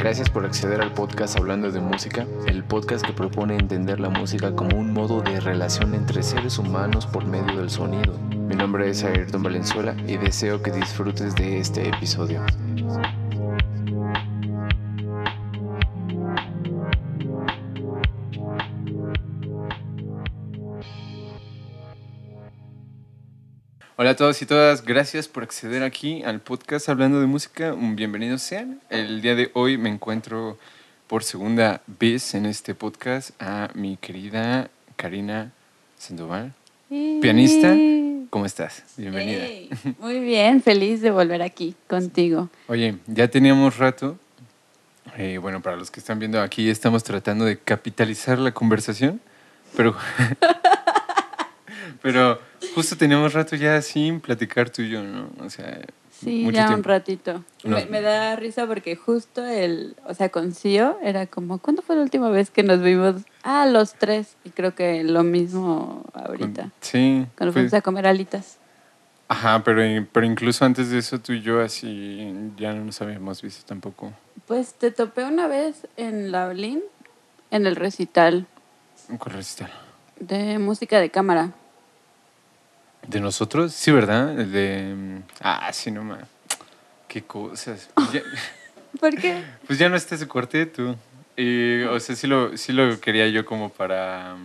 Gracias por acceder al podcast Hablando de Música, el podcast que propone entender la música como un modo de relación entre seres humanos por medio del sonido. Mi nombre es Ayrton Valenzuela y deseo que disfrutes de este episodio. Hola a todos y todas, gracias por acceder aquí al podcast Hablando de Música. Bienvenidos sean. El día de hoy me encuentro por segunda vez en este podcast a mi querida Karina Sandoval, pianista. ¿Cómo estás? Bienvenida. Hey, muy bien, feliz de volver aquí contigo. Oye, ya teníamos rato. eh, bueno, para los que están viendo aquí, estamos tratando de capitalizar la conversación, pero, pero justo teníamos rato ya sin platicar tú y yo, ¿no? O sea, Sí, mucho ya un ratito. No. Me, me da risa porque justo el, o sea, con Cío era como, ¿cuándo fue la última vez que nos vimos? Ah, los tres. Y creo que lo mismo ahorita. Sí. Cuando fuimos a comer alitas. Ajá, pero, pero incluso antes de eso tú y yo así ya no nos habíamos visto tampoco. Pues te topé una vez en la Olin, en el recital ¿Cuál recital? de música de cámara. ¿De nosotros? Sí, ¿verdad? El de... mm, Ah, sí, no más. Qué cosas. Ya, ¿Por qué? pues ya no está ese cuarteto. Y, o sea, sí lo, sí lo quería yo como para...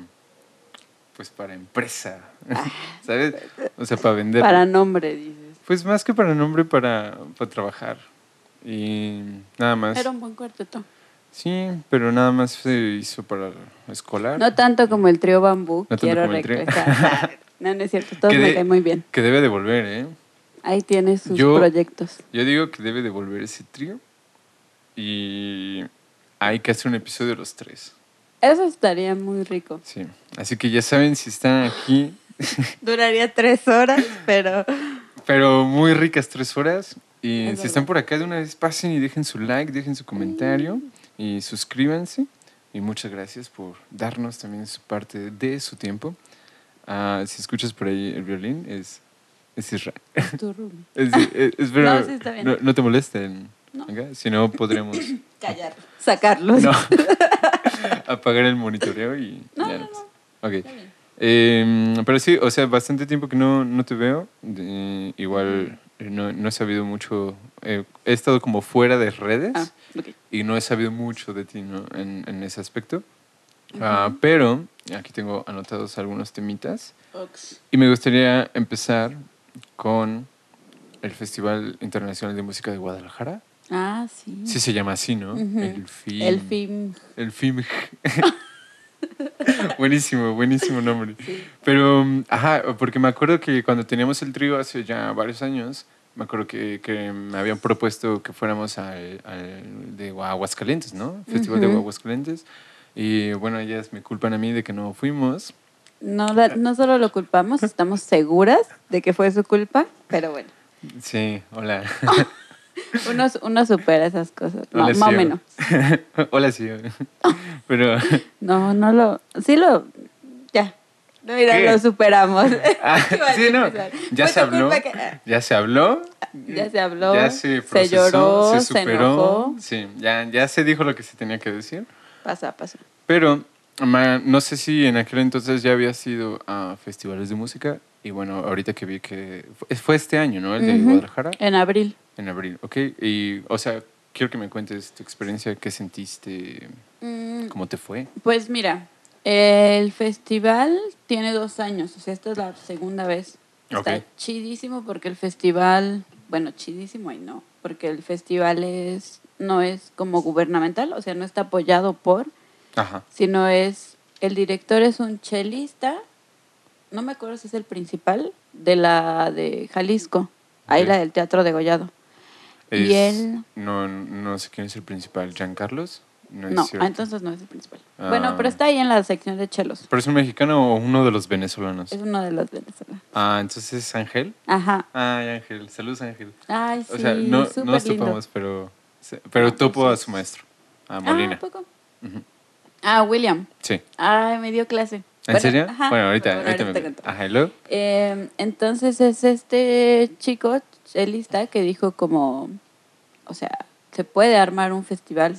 Pues para empresa. ¿Sabes? O sea, para vender. Para nombre, dices. Pues más que para nombre, para, para trabajar. Y nada más. Era un buen cuarteto. Sí, pero nada más se hizo para escolar. No tanto como el trío bambú, No tanto quiero como el trío. regresar. no, no es cierto, todo Que me de- cae muy bien. Que debe de volver, ¿eh? Ahí tiene sus Yo- proyectos. Yo digo que debe de volver ese trío. Y hay que hacer un episodio de los tres. Eso estaría muy rico. Sí. Así que ya saben si están aquí. Duraría tres horas, pero Pero muy ricas tres horas. Y Es si están por acá de una vez, pasen y dejen su like, dejen su comentario y suscríbanse. Y muchas gracias por darnos también su parte de su tiempo. Ah, si escuchas por ahí el violín, es, es Israel. tu room. Es, es- espero No, sí está bien. no, no te molesten. No. acá, Si no, podremos Callar. Sacarlos. no, apagar el monitoreo y No, ya no, no. Ok. Está bien. Eh, pero sí, o sea, bastante tiempo que no, no te veo. De- igual eh, no, no he sabido mucho. eh, he estado como fuera de redes Ah, ok. y no he sabido mucho de ti en, en ese aspecto. Ah, pero aquí tengo anotados algunos temitas. Ox. Y me gustaría empezar con el Festival Internacional de Música de Guadalajara. Ah, sí. Sí se llama así, ¿no? Ujú. El FIM. El film. El FIM. buenísimo, buenísimo nombre. Pero, mm, ajá, porque me acuerdo que cuando teníamos el trío hace ya varios años, me acuerdo que, que me habían propuesto que fuéramos al, al de Aguascalientes, ¿no? Festival de Ujú. Aguascalientes. Y bueno, ellas me culpan a mí de que no fuimos. No, la- no solo lo culpamos, estamos seguras de que fue su culpa, pero bueno, Sí, hola. uno, uno supera esas cosas, no, más o menos. hola, sí. Pero, No, no lo, sí lo, ya, mira, ¿Qué? lo superamos. ah, sí, no, ya se habló. que- Ya se habló. Ya se habló, Ya se se lloró, se se superó. enojó. Sí, ya, ya se dijo lo que se tenía que decir. Pasa, pasa. Pero no sé si en aquel entonces ya había sido a festivales de música. Y bueno, ahorita que vi que fue- este año, ¿no? El de Ujú. Guadalajara, En abril. en abril, ¿ok? Y, o sea, quiero que me cuentes tu experiencia, qué sentiste, Mm, cómo te fue. Pues mira, el festival tiene dos años, o sea, esta es la segunda vez. Está Ok. chidísimo porque el festival, bueno, chidísimo y no, porque el festival es no es como gubernamental, o sea, no está apoyado por, Ajá. sino es el director es un chelista, no me acuerdo si es el principal de la de Jalisco, ahí la del Teatro de Gollado. Y Es- él- No, no sé quién es el principal, ¿Giancarlos? No, es No, cierto. ah, entonces no es el principal. Ah. Bueno, pero está ahí en la sección de chelos. ¿Pero es un mexicano o uno de los venezolanos? Es uno de los venezolanos. Ah, entonces es Ángel. Ajá. Ay, Ángel. Saludos, Ángel. Ay, sí, O sea, no, no nos lindo. topamos, pero, pero Ah, topo a su maestro, a Ah, Molina. ¿a poco? Ujú. Ah, William. Sí. Ay, me dio clase. ¿En Bueno, serio? ajá, bueno, ahorita, me... te cuento. Ajá, ¿y luego? Eh, entonces es este chico, chelista, que dijo como, o sea, se puede armar un festival.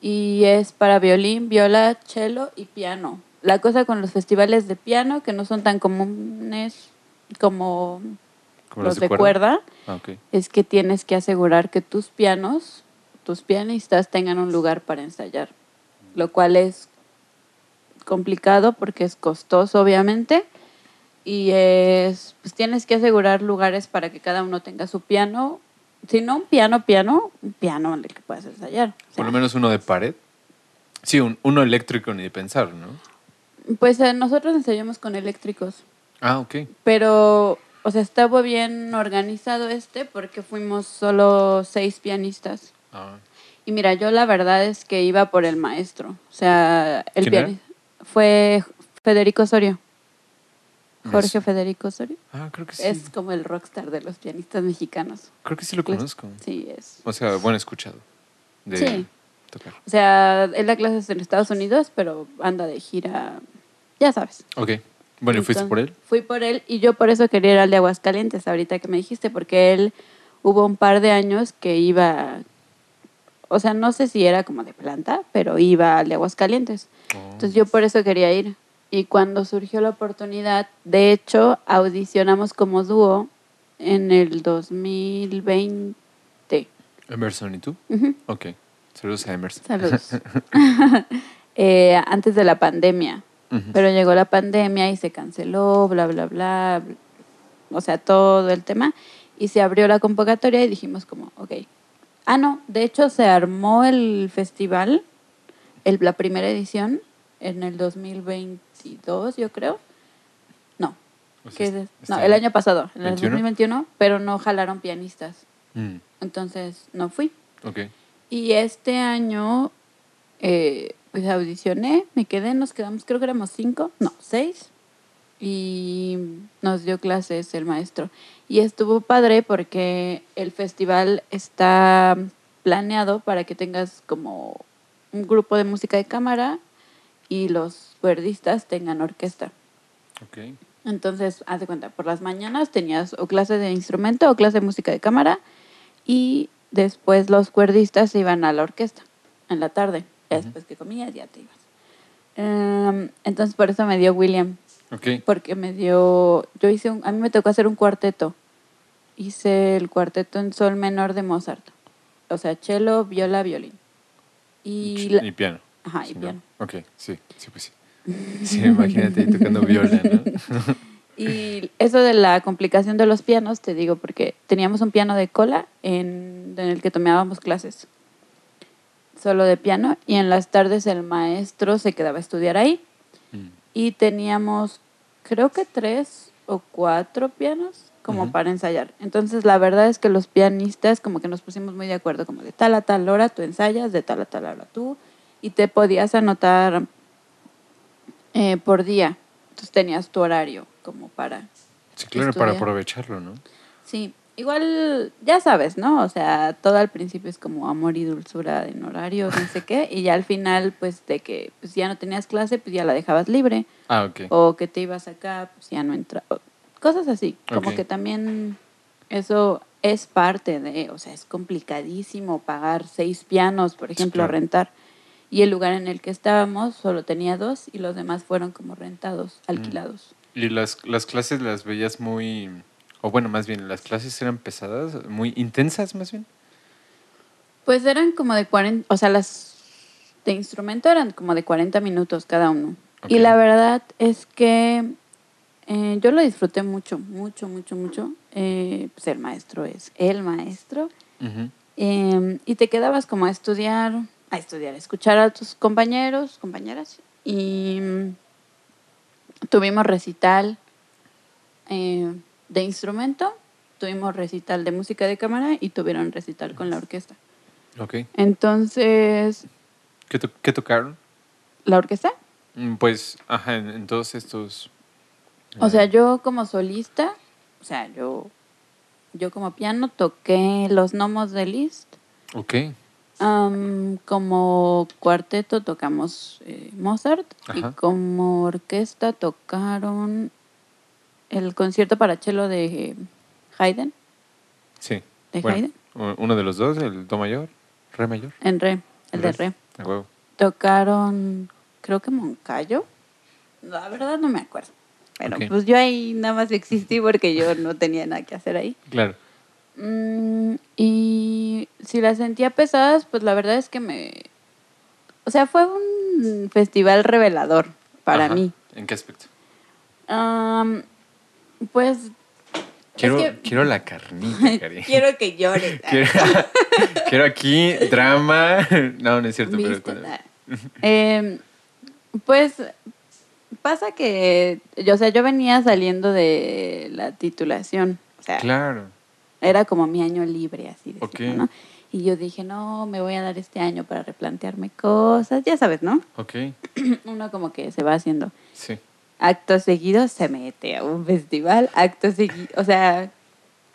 Y es para violín, viola, cello y piano. La cosa con los festivales de piano, que no son tan comunes como, ¿Como los de cuerda, Ah, es que tienes que asegurar que tus pianos, tus pianistas tengan un lugar para ensayar, lo cual es complicado porque es costoso, obviamente, y es, pues tienes que asegurar lugares para que cada uno tenga su piano, si no un piano, piano, un piano en el que puedas ensayar. O sea, Por lo menos uno de pared. Sí, un- uno eléctrico ni de pensar, ¿no? Pues eh, nosotros ensayamos con eléctricos. Ah, ok. Pero, o sea, estaba bien organizado este porque fuimos solo seis pianistas. Ah, Y mira, yo la verdad es que iba por el maestro. O sea, el ¿Quién era? pianista fue Federico Osorio. Jorge Federico Osorio. ah, creo que sí. Es como el rockstar de los pianistas mexicanos. Creo que sí lo conozco. Sí, es. O sea, bueno, escuchado. De Sí. tocar. O sea, él da clases en Estados Unidos, pero anda de gira, ya sabes. Ok. Bueno, ¿y fuiste por él? Fui por él y yo por eso quería ir al de Aguascalientes, ahorita que me dijiste, porque él hubo un par de años que iba, o sea, no sé si era como de planta, pero iba al de Aguascalientes. Oh. Entonces yo por eso quería ir. Y cuando surgió la oportunidad, de hecho, audicionamos como dúo en el 2020. Emerson, ¿y tú? Ujú. Ok. Saludos a Emerson. Saludos. Eh, antes de la pandemia. Pero llegó la pandemia y se canceló, bla, bla, bla. bla. O sea, todo el tema. Y se abrió la convocatoria y dijimos como, ok. Ah, no, de hecho se armó el festival, el, la primera edición, en el 2022, yo creo. No, O sea, ¿qué es? este- no, el año pasado, en el 21. 2021, pero no jalaron pianistas. Mm, Entonces no fui. ok. Y este año, eh, pues audicioné, me quedé, nos quedamos, creo que éramos cinco, no, seis. Y nos dio clases el maestro. Y estuvo padre porque el festival está planeado para que tengas como un grupo de música de cámara y los cuerdistas tengan orquesta. Ok. Entonces, haz de cuenta, por las mañanas tenías o clase de instrumento o clase de música de cámara y después los cuerdistas se iban a la orquesta en la tarde. Ya Ujú. después que comías, ya te ibas. Em, entonces, por eso me dio William, Ok. porque me dio, yo hice un, a mí me tocó hacer un cuarteto. Hice el cuarteto en sol menor de Mozart. O sea, cello, viola, violín. Y, la- Y piano. ajá, y Sí, ¿no? piano. Ok, sí, sí, pues sí. Sí, imagínate tocando viola, ¿no? Y eso de la complicación de los pianos, te digo, porque teníamos un piano de cola en, en el que tomábamos clases, solo de piano, y en las tardes el maestro se quedaba a estudiar ahí. Mm, Y teníamos, creo que tres o cuatro pianos como para ensayar. Entonces, la verdad es que los pianistas como que nos pusimos muy de acuerdo, como de tal a tal hora tú ensayas, de tal a tal hora tú, y te podías anotar eh, por día. Entonces tenías tu horario como para... Sí, claro, para aprovecharlo, ¿no? Sí, igual ya sabes, ¿no? O sea, todo al principio es como amor y dulzura en horarios, no sé qué, y ya al final, pues de que pues, ya no tenías clase, pues ya la dejabas libre, Ah, ok. o que te ibas acá, pues ya no entra, cosas así, como que también eso es parte de, o sea, es complicadísimo pagar seis pianos, por ejemplo, claro. rentar. Y el lugar en el que estábamos solo tenía dos y los demás fueron como rentados, Mm. alquilados. Y las, las clases las veías muy... O bueno, más bien, las clases eran pesadas, muy intensas, más bien. Pues eran como de 40, o sea, las de instrumento eran como de 40 minutos cada uno. Y la verdad es que eh, yo lo disfruté mucho, mucho, mucho, mucho. Eh, pues el maestro es el maestro. Eh, y te quedabas como a estudiar, a estudiar, a escuchar a tus compañeros, compañeras. Y mm, tuvimos recital eh, de instrumento, tuvimos recital de música de cámara y tuvieron recital con la orquesta. Ok. Entonces, ¿Qué, to- qué tocaron? ¿la orquesta? Mm, Pues, ajá, en, en todos estos... O eh, sea, yo como solista, o sea, yo, yo como piano toqué los gnomos de Liszt. Ok. Como cuarteto tocamos eh, Mozart y como orquesta tocaron el concierto para cello de Haydn. Sí. ¿De Bueno, Haydn? Uno de los dos, el Do mayor. ¿Re mayor? En Re, el de Re. A huevo. Tocaron, creo que Moncayo. La verdad no me acuerdo. Pero pues yo ahí nada más existí porque yo no tenía nada que hacer ahí. Claro. Mm, y si las sentía pesadas, pues la verdad es que me... O sea, fue un festival revelador para Ajá. mí. ¿En qué aspecto? Pues... Quiero, que- quiero la carnita, Cari. quiero que llores. Quiero, quiero aquí drama. No, no es cierto, pero. Em, pues pasa que, yo, o sea, yo venía saliendo de la titulación, o sea, Claro. era como mi año libre, así de Ok. ¿no? Y yo dije, no, me voy a dar este año para replantearme cosas, ya sabes, ¿no? Ok. Uno como que se va haciendo. Sí. Acto seguido se mete a un festival, acto seguido, o sea,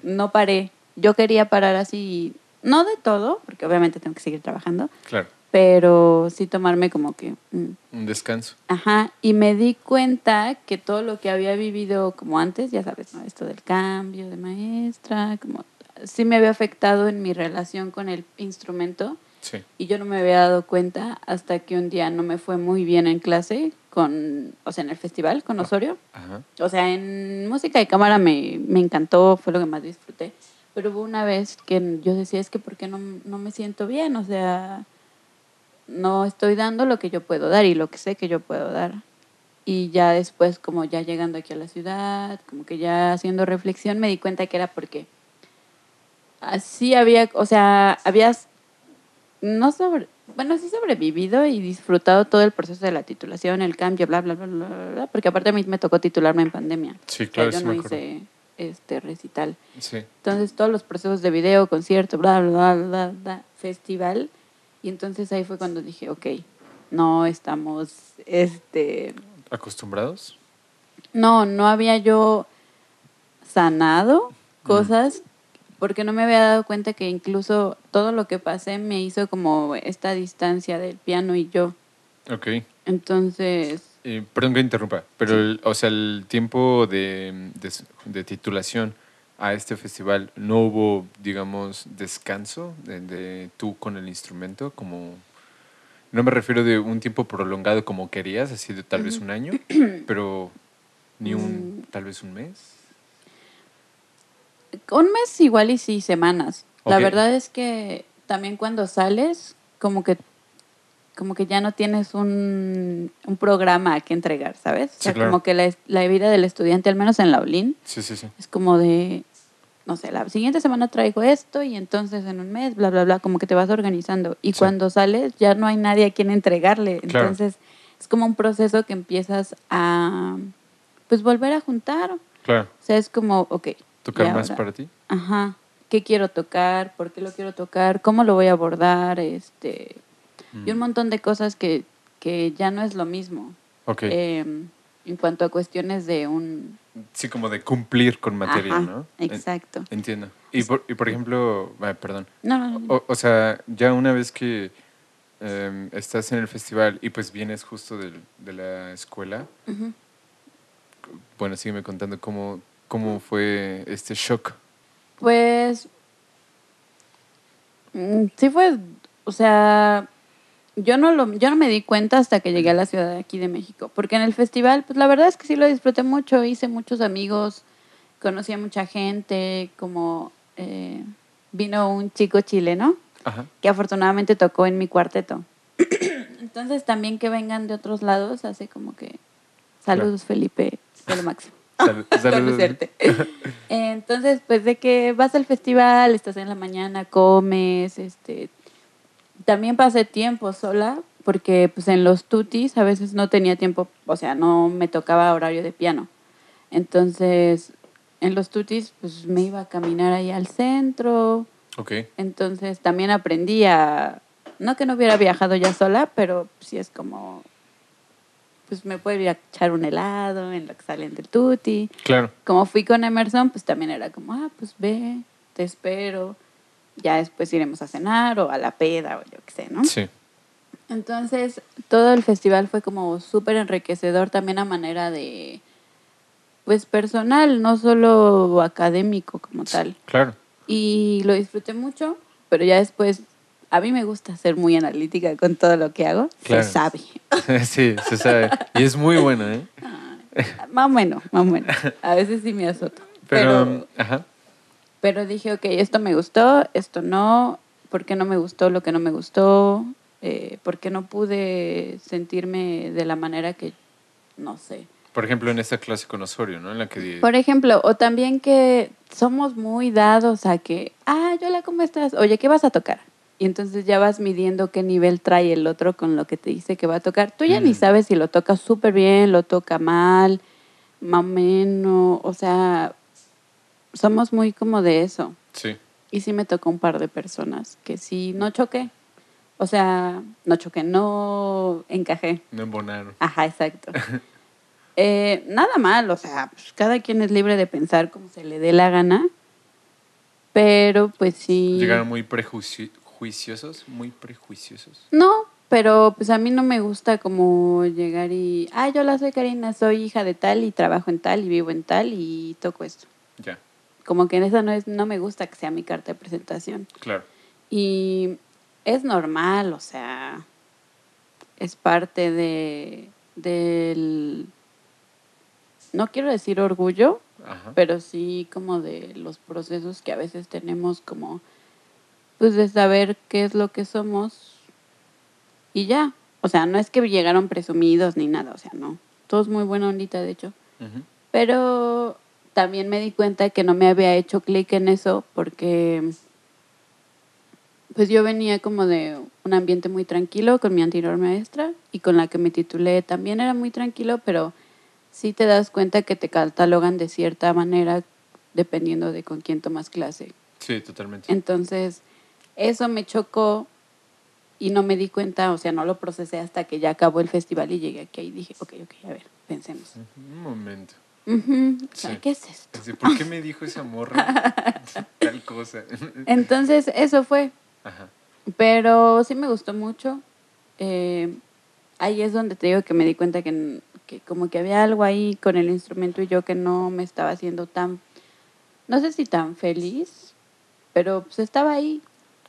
no paré. Yo quería parar así, no de todo, porque obviamente tengo que seguir trabajando, Claro. pero sí tomarme como que... mm, Un descanso. Ajá, y me di cuenta que todo lo que había vivido como antes, ya sabes, ¿no? Esto del cambio de maestra, como sí me había afectado en mi relación con el instrumento Sí. y yo no me había dado cuenta hasta que un día no me fue muy bien en clase con, o sea, en el festival con Osorio. Ajá. O sea, en música de cámara me, me encantó, fue lo que más disfruté. Pero hubo una vez que yo decía, es que ¿por qué no, no me siento bien? O sea, no estoy dando lo que yo puedo dar y lo que sé que yo puedo dar. Y ya después, como ya llegando aquí a la ciudad, como que ya haciendo reflexión, me di cuenta que era porque así había, o sea, habías no sobre, bueno, sí sobrevivido y disfrutado todo el proceso de la titulación, el cambio, bla, bla, bla, bla, bla, porque aparte a mí me tocó titularme en pandemia. Sí, O sea, claro, yo sí no me hice este recital. Sí. Entonces todos los procesos de video, concierto, bla, bla, bla, bla, bla, festival. Y entonces ahí fue cuando dije, ok, no estamos, este, ¿Acostumbrados? no, no había yo sanado cosas porque no me había dado cuenta que incluso todo lo que pasé me hizo como esta distancia del piano y yo. Ok. Entonces, Eh, perdón que interrumpa, pero, el- o sea, el tiempo de, de, de titulación a este festival, ¿no hubo, digamos, descanso de, de tú con el instrumento? Como, no me refiero de un tiempo prolongado como querías, así de tal vez un año, pero ni un, Mm. tal vez un mes. Un mes igual y sí, semanas. La verdad es que también cuando sales, como que como que ya no tienes un, un programa que entregar, ¿sabes? O sea, claro. como que la, la vida del estudiante, al menos en la ULIN, Sí, sí, sí. es como de, no sé, la siguiente semana traigo esto y entonces en un mes, bla, bla, bla, como que te vas organizando. Y cuando sales ya no hay nadie a quien entregarle. Claro. Entonces es como un proceso que empiezas a, pues, volver a juntar. O Claro. sea, es como, ok. ¿Tocar ¿y más para ti? Ajá. ¿Qué quiero tocar? ¿Por qué lo quiero tocar? ¿Cómo lo voy a abordar? Este, Y un Mm. montón de cosas que, que ya no es lo mismo. Ok. Em, en cuanto a cuestiones de un... sí, como de cumplir con materia, Ajá, ¿no? Exacto. Entiendo. Y por, y por ejemplo, ah, perdón, No, no, no. O, o sea, ya una vez que em, estás en el festival y pues vienes justo del- de, la escuela, bueno, sígueme contando cómo, cómo fue este shock. Pues mm, sí fue, o sea, yo no lo, yo no me di cuenta hasta que llegué a la ciudad de aquí de México, porque en el festival, pues la verdad es que sí lo disfruté mucho, hice muchos amigos, conocí a mucha gente, como eh, vino un chico chileno Ajá. que afortunadamente tocó en mi cuarteto. Entonces también que vengan de otros lados hace como que saludos Felipe, de lo máximo. Conocerte. Entonces, pues de que vas al festival, estás en la mañana, comes, este también pasé tiempo sola porque pues en los tutis a veces no tenía tiempo, o sea, no me tocaba horario de piano. Entonces, en los tutis pues me iba a caminar ahí al centro, Ok, entonces también aprendí a, no que no hubiera viajado ya sola, pero sí es como, pues me puedo ir a echar un helado en lo que salen del tuti. claro. Como fui con Emerson, pues también era como, ah, pues ve, te espero, ya después iremos a cenar o a la peda o yo qué sé, ¿no? Sí, Entonces, todo el festival fue como súper enriquecedor también a manera de, pues personal, no solo académico como tal claro. y lo disfruté mucho, pero ya después a mí me gusta ser muy analítica con todo lo que hago. Claro. Se sabe. sí, se sabe. Y es muy buena, ¿eh? Más o menos, más o menos. A veces sí me azoto. Pero, Pero, ajá. pero dije, ok, esto me gustó, esto no. ¿Por qué no me gustó lo que no me gustó? Eh, ¿Por qué no pude sentirme de la manera que, no sé, Por ejemplo, en esta clase con Osorio, ¿no? En la que... Por ejemplo, o también que somos muy dados a que, ah, Yola, ¿cómo estás? Oye, ¿qué vas a tocar? Y entonces ya vas midiendo qué nivel trae el otro con lo que te dice que va a tocar. Tú ya ni Mm. sabes si lo toca súper bien, lo toca mal, más o menos. O sea, somos muy como de eso. Sí, Y sí me tocó un par de personas que sí no choqué. O sea, no choqué, no encajé. no embonaron. Ajá, exacto. Eh, nada mal, o sea, pues, cada quien es libre de pensar como se le dé la gana, pero pues sí. Llegaron muy prejuiciosos, muy prejuiciosos. No, pero pues a mí no me gusta como llegar y, ah, yo la soy Karina, soy hija de tal y trabajo en tal y vivo en tal y toco esto. Ya, Como que en eso no es, no me gusta que sea mi carta de presentación. claro. Y es normal, o sea, es parte de del no quiero decir orgullo, Ajá. pero sí como de los procesos que a veces tenemos como pues de saber qué es lo que somos y ya. O sea, no es que llegaron presumidos ni nada, o sea, no. Todo es muy buena ondita, de hecho. Ujú. Pero también me di cuenta que no me había hecho clic en eso porque pues yo venía como de un ambiente muy tranquilo con mi anterior maestra y con la que me titulé también era muy tranquilo, pero sí te das cuenta que te catalogan de cierta manera dependiendo de con quién tomas clase. Sí, totalmente. Entonces, eso me chocó y no me di cuenta, o sea, no lo procesé hasta que ya acabó el festival y llegué aquí y dije, ok, ok, a ver, pensemos. Un momento. Ujú, o sea, Sí. ¿Qué es esto? ¿Por qué me dijo esa morra tal cosa? Entonces, eso fue. Ajá. Pero sí me gustó mucho. Eh, ahí es donde te digo que me di cuenta que, que como que había algo ahí con el instrumento y yo que no me estaba haciendo tan, no sé si tan feliz, pero pues estaba ahí.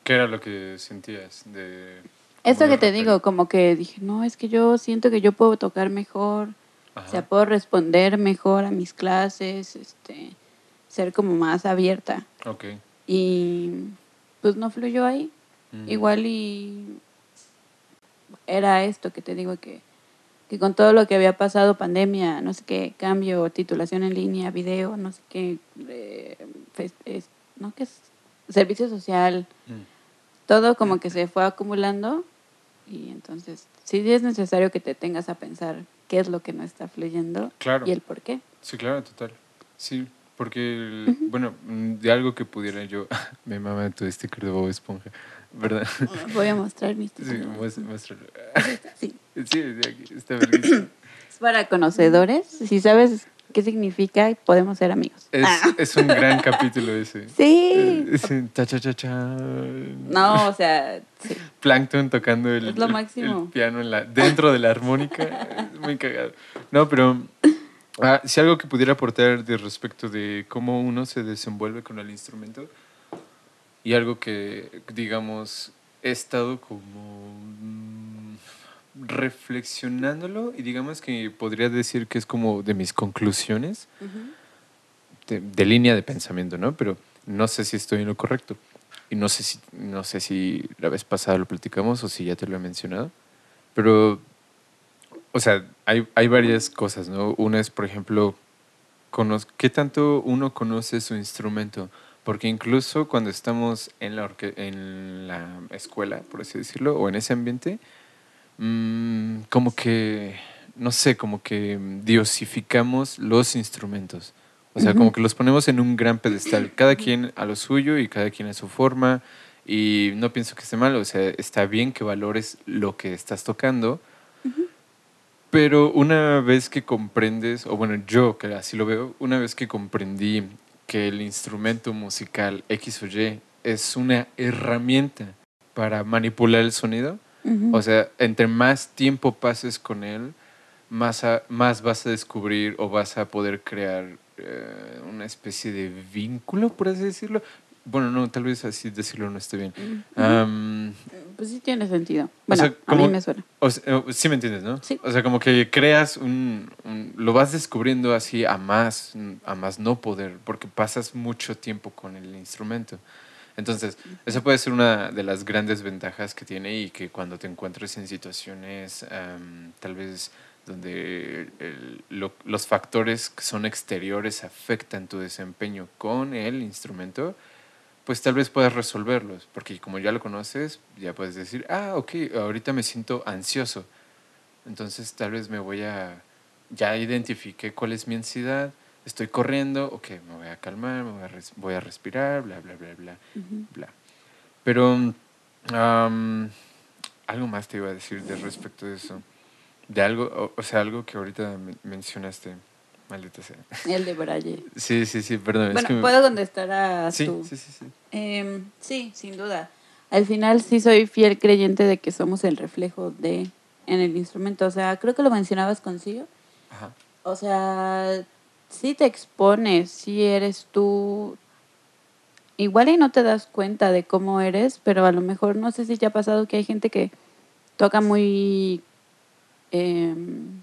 ¿Qué era lo que sentías de... Eso que te digo, como que dije, no, es que yo siento que yo puedo tocar mejor, Ajá. o sea, puedo responder mejor a mis clases, este, ser como más abierta. Ok. Y pues no fluyó ahí. Mm. Igual y era esto que te digo que, que con todo lo que había pasado, pandemia, no sé qué, cambio, titulación en línea, video, no sé qué, eh, es- no qué es, servicio social, Mm. Todo como que se fue acumulando y entonces sí es necesario que te tengas a pensar qué es lo que no está fluyendo Claro. y el por qué. Sí, claro, total. Sí, porque, el- bueno, mm, de algo que pudiera yo... Me mama tu sticker de Bob Esponja, ¿verdad? Voy a mostrar mis Sí, muéstralo. Sí. Sí, está. Es para conocedores. Si sabes qué significa, podemos ser amigos. Es, Ah. es un gran capítulo ese. Sí. Eh, sí, ta, cha, cha, cha. No, o sea, sí. Plankton tocando el, Es lo máximo. el piano en la, dentro de la armónica. Es muy cagado. No, pero ah, si algo que pudiera aportar de respecto de cómo uno se desenvuelve con el instrumento y algo que, digamos, he estado como reflexionándolo y digamos que podría decir que es como de mis conclusiones de, de línea de pensamiento, ¿no? Pero no sé si estoy en lo correcto. Y no sé si, no sé si la vez pasada lo platicamos o si ya te lo he mencionado. Pero, o sea, hay, hay varias cosas, ¿no? Una es, por ejemplo, ¿qué tanto uno conoce su instrumento? Porque incluso cuando estamos en la, en la escuela, por así decirlo, o en ese ambiente, mm, como que, no sé, como que diosificamos los instrumentos. O sea, como que los ponemos en un gran pedestal, cada quien a lo suyo y cada quien a su forma. Y no pienso que esté mal, o sea, está bien que valores lo que estás tocando. Pero una vez que comprendes, o bueno, yo que así lo veo, una vez que comprendí que el instrumento musical X o Y es una herramienta para manipular el sonido, O sea, entre más tiempo pases con él, más, a- más vas a descubrir o vas a poder crear eh, una especie de vínculo, por así decirlo. bueno, no, tal vez así decirlo no esté bien. Pues sí tiene sentido. Bueno, sea, a mí como- me suena. o sea, eh, sí me entiendes, ¿no? Sí. O sea, como que creas un, un- lo vas descubriendo así a más, a más no poder, porque pasas mucho tiempo con el instrumento. Entonces, esa puede ser una de las grandes ventajas que tiene y que cuando te encuentres en situaciones am, tal vez donde los factores que son exteriores afectan tu desempeño con el instrumento, pues tal vez puedas resolverlos, porque como ya lo conoces, ya puedes decir, ah, ok, ahorita me siento ansioso, entonces tal vez me voy a, ya identifiqué cuál es mi ansiedad, estoy corriendo, ok, me voy a calmar, me voy a, res- voy a respirar, bla, bla, bla, bla, Ujú. bla. Pero algo más te iba a decir de respecto de eso, de algo, o, o sea, algo que ahorita men- mencionaste, maldita sea. El de Braille. Sí, sí, sí, perdón. es Bueno, me- puedo contestar a Sí, tu... sí, sí, sí. Em, sí, sin duda. Al final sí soy fiel creyente de que somos el reflejo de en el instrumento. O sea, creo que lo mencionabas consigo. Ajá. O sea, sí te expones, sí eres tú. Igual y no te das cuenta de cómo eres, pero a lo mejor no sé si te ha pasado que hay gente que toca muy em,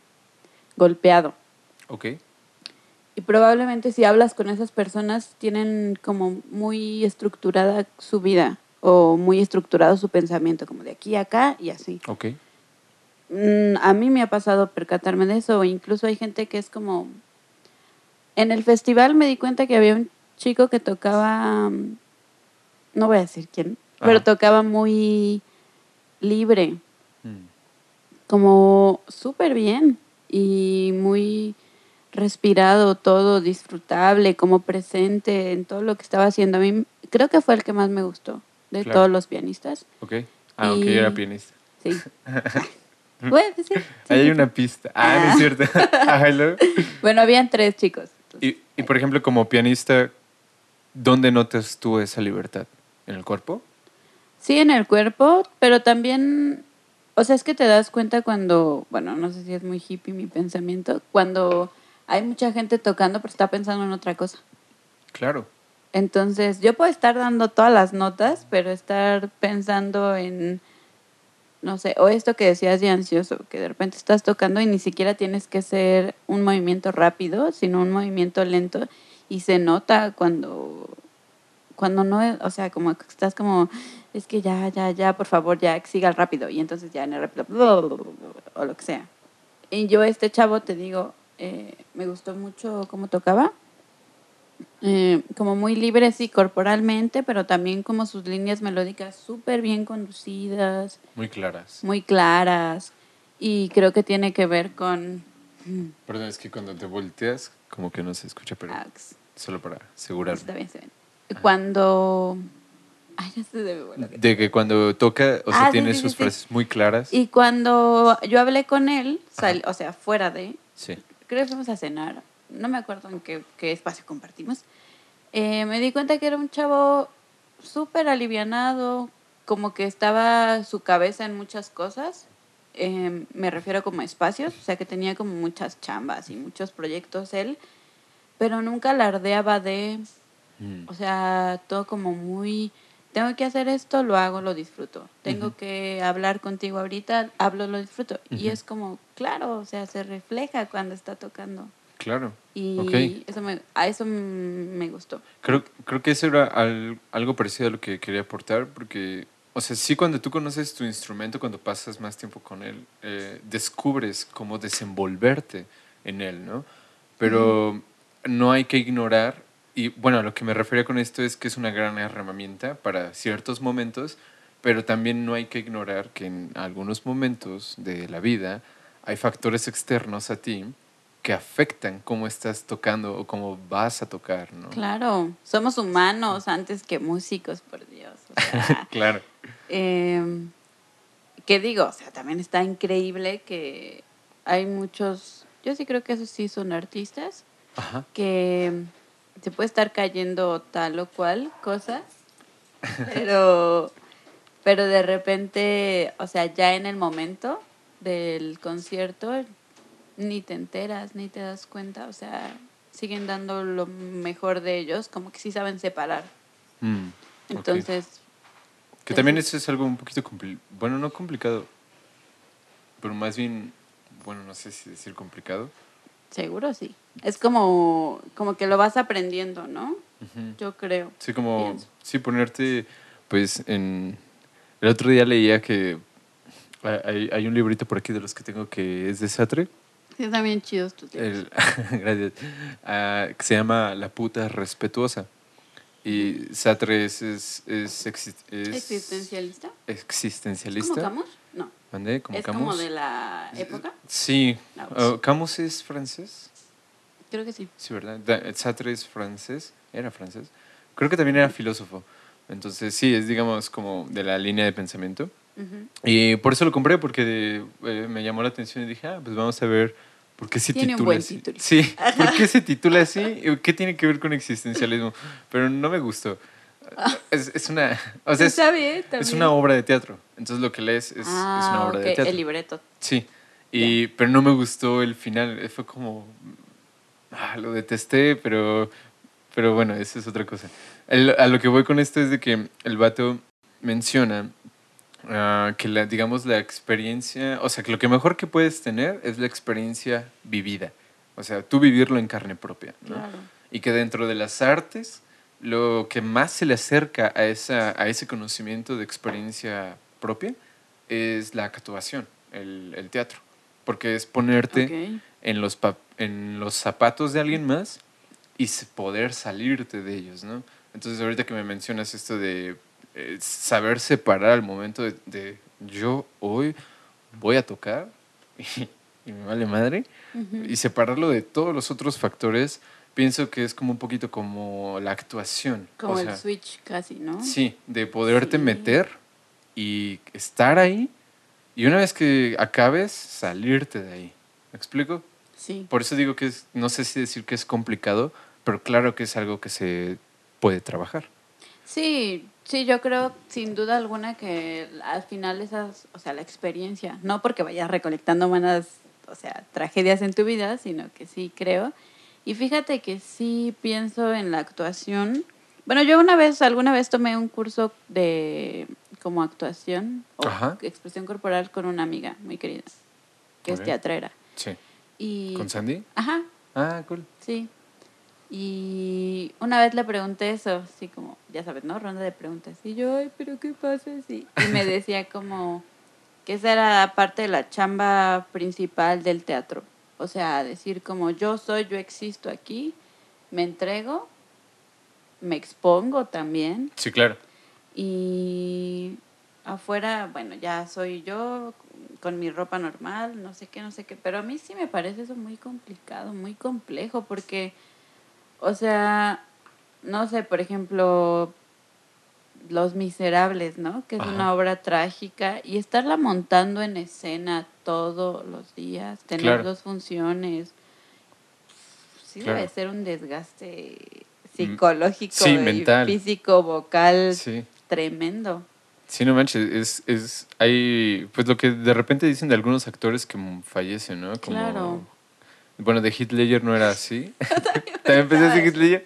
golpeado. Ok. Y probablemente si hablas con esas personas tienen como muy estructurada su vida o muy estructurado su pensamiento, como de aquí a acá y así. Ok. Mm, a mí me ha pasado percatarme de eso, incluso hay gente que es como... En el festival me di cuenta que había un chico que tocaba, mm, no voy a decir quién, pero tocaba muy libre, Mm. como súper bien y muy respirado, todo disfrutable, como presente en todo lo que estaba haciendo. A mí creo que fue el que más me gustó de Claro. todos los pianistas. Ok. Ah, ok, era pianista. Sí. Sí, Ahí hay una pista. Ah, no Ah. es cierto. Bueno, habían tres chicos. Y, y, por ejemplo, como pianista, ¿dónde notas tú esa libertad? ¿En el cuerpo? Sí, en el cuerpo, pero también, o sea, es que te das cuenta cuando, bueno, no sé si es muy hippie mi pensamiento, cuando hay mucha gente tocando pero está pensando en otra cosa. Claro. Entonces, yo puedo estar dando todas las notas, pero estar pensando en, no sé, o esto que decías de ansioso, que de repente estás tocando y ni siquiera tienes que ser un movimiento rápido, sino un movimiento lento y se nota cuando cuando no, o sea, como estás como es que ya, ya, ya, por favor, ya siga rápido y entonces ya en el o lo que sea. Y yo este chavo te digo, eh, me gustó mucho cómo tocaba eh, como muy libre, sí, corporalmente, pero también como sus líneas melódicas súper bien conducidas, Muy claras. muy claras, y creo que tiene que ver con... Perdón, es que cuando te volteas, como que no se escucha, pero Ax, solo para asegurarme. está bien, está bien. Cuando... Ay, ya se debe De que cuando toca, o sea, Ah, sí, tiene sí, sus sí. frases muy claras. Y cuando yo hablé con él, sal- o sea, fuera de, Sí. creo que fuimos a cenar, no me acuerdo en qué, qué espacio compartimos, eh, me di cuenta que era un chavo súper alivianado, como que estaba su cabeza en muchas cosas, eh, me refiero como a espacios, o sea que tenía como muchas chambas y muchos proyectos él, pero nunca alardeaba de, Mm. o sea, todo como muy, tengo que hacer esto, lo hago, lo disfruto. Tengo que hablar contigo ahorita, hablo, lo disfruto. Y es como, claro, o sea, se refleja cuando está tocando. Claro. Y Ok. eso me, a eso me gustó. Creo, creo que eso era al- algo parecido a lo que quería aportar, porque, o sea, sí cuando tú conoces tu instrumento, cuando pasas más tiempo con él, eh, descubres cómo desenvolverte en él, ¿no? Pero no hay que ignorar, y bueno, a lo que me refería con esto es que es una gran herramienta para ciertos momentos, pero también no hay que ignorar que en algunos momentos de la vida hay factores externos a ti que afectan cómo estás tocando o cómo vas a tocar, ¿no? Claro, somos humanos antes que músicos, por Dios. O sea, Claro. eh, ¿Qué digo? O sea, también está increíble que hay muchos, yo sí creo que esos sí son artistas, Ajá. que se puede estar cayendo tal o cual cosa, pero, pero de repente, o sea, ya en el momento del concierto, ni te enteras, ni te das cuenta, o sea, siguen dando lo mejor de ellos, como que sí saben separar Mm. Entonces, Que también eso es algo un poquito complicado. Bueno, no complicado. Pero más bien, bueno, no sé si decir complicado. seguro sí. Es como, como que lo vas aprendiendo, ¿no? Yo creo. Sí, como, Pienso. sí, ponerte, pues, en... El otro día leía que hay, hay un librito por aquí de los que tengo que es de Sartre. Sí, están bien chidos tus libros. El- gracias. Ah, que se llama La puta respetuosa. Y Sartre es, es, es, exi- es ¿Existencialista? existencialista. ¿Como Camus? No. ¿Mandé? ¿Como ¿Es Camus? como de la época? Sí. Ah, Oh, ¿Camus es francés? Creo que sí. Sí, ¿verdad? Da- Sartre es francés. Era francés. Creo que también era filósofo. Entonces, sí, es, digamos, como de la línea de pensamiento. Ujú. Y por eso lo compré, porque eh, me llamó la atención y dije, ah, pues vamos a ver por qué se Tiene un titula buen así. título. Sí, ¿por qué se titula así? ¿Y ¿Qué tiene que ver con existencialismo? Pero no me gustó. Es, es una, o sea, es, Está bien, es una obra de teatro. Entonces lo que lees es, es ah, una obra de ok, teatro. El libreto. Sí, y, pero no me gustó el final. Fue como. ah, lo detesté, pero. Pero bueno, eso es otra cosa. El- a lo que voy con esto es de que el vato menciona ah, que, la, digamos, la experiencia. O sea, que lo que mejor que puedes tener es la experiencia vivida. O sea, tú vivirlo en carne propia. ¿no? Claro. Y que dentro de las artes, lo que más se le acerca a, esa, a ese conocimiento de experiencia propia es la actuación, el, el teatro. Porque es ponerte Ok. en, los pa- en los zapatos de alguien más y poder salirte de ellos, ¿no? Entonces, ahorita que me mencionas esto de eh, saber separar al momento de, de yo hoy voy a tocar y, y me vale madre, Ujú. y separarlo de todos los otros factores, pienso que es como un poquito como la actuación. Como o el sea, switch casi, ¿no? Sí, de poderte Sí. meter y estar ahí y una vez que acabes, salirte de ahí. ¿Me explico? Sí. Por eso digo que es, no sé si decir que es complicado, pero claro que es algo que se puede trabajar. Sí, sí, yo creo sin duda alguna que al final esas, o sea, la experiencia, no porque vayas recolectando manas, o sea, tragedias en tu vida, sino que sí creo. Y fíjate que sí pienso en la actuación. Bueno, yo una vez, alguna vez tomé un curso de como actuación o Ajá. expresión corporal con una amiga muy querida, que es teatrera. Sí. Y, ¿Con Sandy? ajá, Ah, cool. Sí. Y una vez le pregunté eso, así como, ya sabes, ¿no? Ronda de preguntas. Y yo, ay, pero ¿qué pasa si? Y me decía como que esa era parte de la chamba principal del teatro. O sea, decir como yo soy, yo existo aquí, me entrego, me expongo también Sí, claro. y afuera, bueno, ya soy yo con mi ropa normal, no sé qué, no sé qué, pero a mí sí me parece eso muy complicado, muy complejo, porque, o sea, no sé, por ejemplo, Los Miserables, ¿no? Que es Ajá. una obra trágica, y estarla montando en escena todos los días, tener Claro. dos funciones, sí Claro. debe ser un desgaste psicológico sí, mental. físico, vocal, Sí. tremendo. Sí, no manches, es, es, hay, pues lo que de repente dicen de algunos actores que mm, fallecen, ¿no? Como, Claro. Bueno, de Ledger no era así. ¿También pensaste Ledger?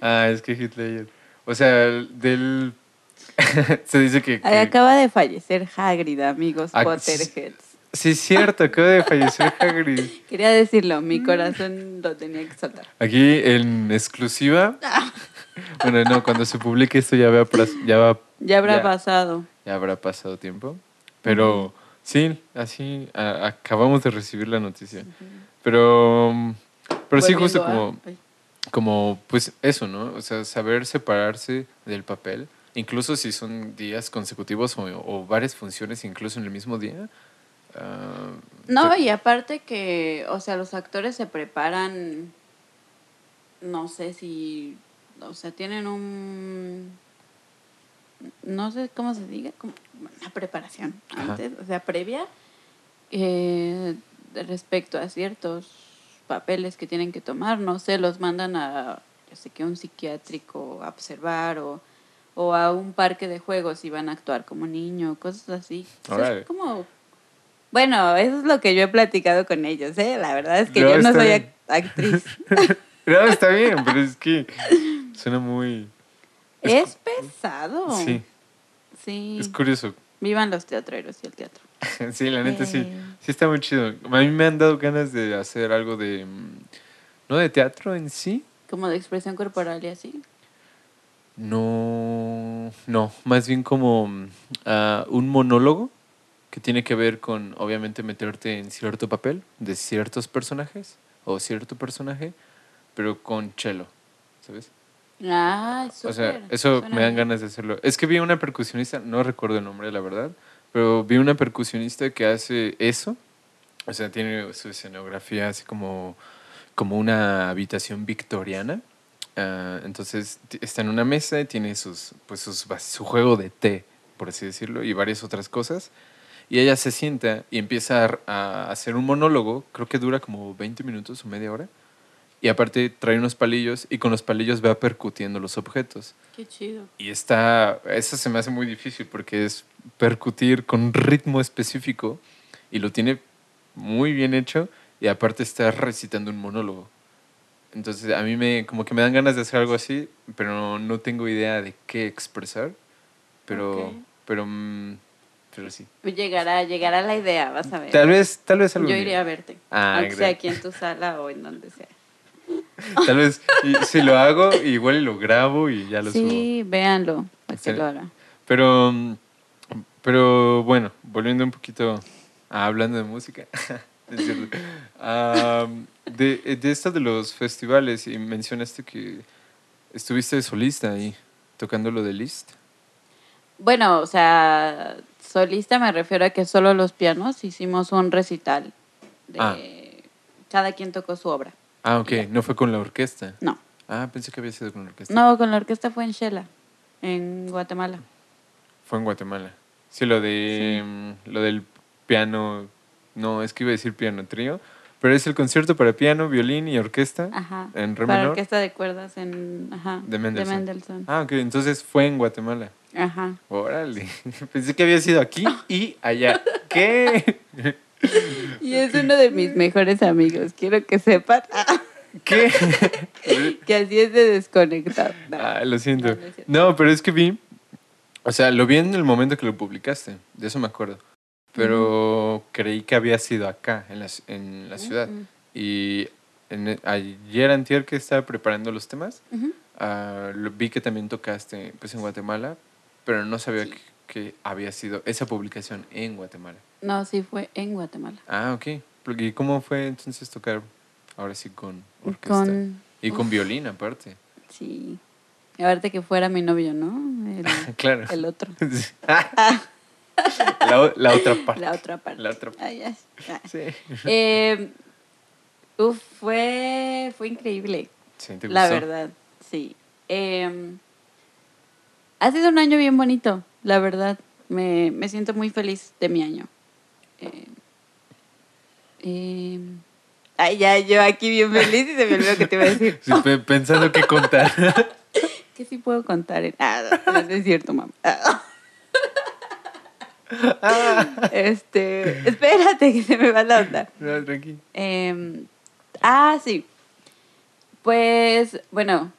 Ah, es que Ledger. O sea, del... se dice que... Acaba de fallecer Hagrid, amigos Ah, Potterheads. Sí, es cierto, acaba de fallecer Hagrid. Quería decirlo, mi corazón lo tenía que soltar. Aquí en exclusiva... Bueno, no, cuando se publique esto ya, va, ya, va, Ya habrá Ya. pasado. ya habrá pasado tiempo. Pero sí, así a- acabamos de recibir la noticia. Pero, pero sí, justo como, como, pues eso, ¿no? O sea, saber separarse del papel, incluso si son días consecutivos o, o varias funciones, incluso en el mismo día. ah, No, y aparte que, o sea, los actores se preparan, no sé si, o sea, tienen un, no sé cómo se diga, como una preparación Ajá. antes, o sea, previa, eh, respecto a ciertos papeles que tienen que tomar, no sé, los mandan a, yo sé que un psiquiátrico a observar o, o a un parque de juegos y van a actuar como niño, cosas así. O sea, Órale. es como bueno, eso es lo que yo he platicado con ellos, ¿eh? La verdad es que No, yo no soy bien. actriz. No, está bien, pero es que suena muy... Es, pesado. Sí, Sí. es curioso. Vivan los teatreros y el teatro. sí, la neta sí. Eh. Sí está muy chido. A mí me han dado ganas de hacer algo de... mm, No de teatro en sí. Como de expresión corporal y así. No, no, más bien como ah, un monólogo que tiene que ver con, obviamente, meterte en cierto papel de ciertos personajes o cierto personaje, pero con cello, ¿sabes? Ah, O sea, eso suena me dan bien. ganas de hacerlo. Es que vi una percusionista, no recuerdo el nombre, la verdad, pero vi una percusionista que hace eso. O sea, tiene su escenografía así como, como una habitación victoriana. Ah, entonces está en una mesa y tiene sus, pues sus, su juego de té, por así decirlo, y varias otras cosas. Y ella se sienta y empieza a, a hacer un monólogo, creo que dura como 20 minutos o media hora. Y aparte trae unos palillos y con los palillos va percutiendo los objetos. Qué chido. Y está, eso se me hace muy difícil porque es percutir con un ritmo específico y lo tiene muy bien hecho y aparte está recitando un monólogo. Entonces a mí me, como que me dan ganas de hacer algo así, pero no tengo idea de qué expresar, pero, Ok. pero, mm, pero sí. Llegará, llegará la idea, vas a ver. Tal vez, tal vez algo Yo iré a verte. Ah, aunque sea aquí en tu sala o en donde sea. Tal vez, si lo hago, igual y lo grabo y ya lo subo. Sí, véanlo, para que Sí. lo haga. Pero, pero bueno, volviendo un poquito a hablando de música. es cierto. Am, de, de esto de los festivales, y mencionaste que estuviste de solista ahí, tocando lo de List. Bueno, o sea, solista me refiero a que solo los pianos hicimos un recital. De Ah. Cada quien tocó su obra. Ah, ok, no fue con la orquesta. No, Ah, pensé que había sido con la orquesta. no, con la orquesta fue en Shela, en Guatemala. Fue en Guatemala. Sí, lo de mm, lo del piano, no, es que iba a decir piano trío, pero es el concierto para piano, violín y orquesta Ajá. en re Para menor. orquesta de cuerdas en, ajá, De Mendelssohn. Mendelssohn. Ah, ok, entonces fue en Guatemala. Ajá. Órale, pensé que había sido aquí y allá. ¿Qué? Y es uno de mis mejores amigos. Quiero que sepan ¿Qué? que así es de desconectado. No. Ah, lo siento. No, pero es que vi, o sea, lo vi en el momento que lo publicaste, de eso me acuerdo. Pero creí que había sido acá, en la, en la ciudad. Mm, Y en e- ayer, antier, que estaba preparando los temas, ah, lo- vi que también tocaste pues, en Guatemala, pero no sabía Sí. que, que había sido esa publicación en Guatemala. No, sí fue en Guatemala. Ah, ok. ¿Y cómo fue entonces tocar ahora sí con orquesta? Con, Y con violín aparte. sí. Ahorita que fuera mi novio, ¿no? El, Claro. el otro. La, la otra parte. La otra parte. La otra parte. Ay, ay, ay. Sí. Eh, uf, fue, fue increíble. Sí, ¿te La gustó? verdad, sí. Eh, ha sido un año bien bonito, la verdad. Me, me siento muy feliz de mi año. Eh, eh, ay, ya, yo aquí bien feliz y se me olvidó que te iba a decir. Sí, pensando qué contar. ¿Qué sí puedo contar? En... Ah, no, no es cierto, mamá. Ah. Este, espérate que se me va la onda. no, tranqui. Eh, ah, sí. Pues, bueno,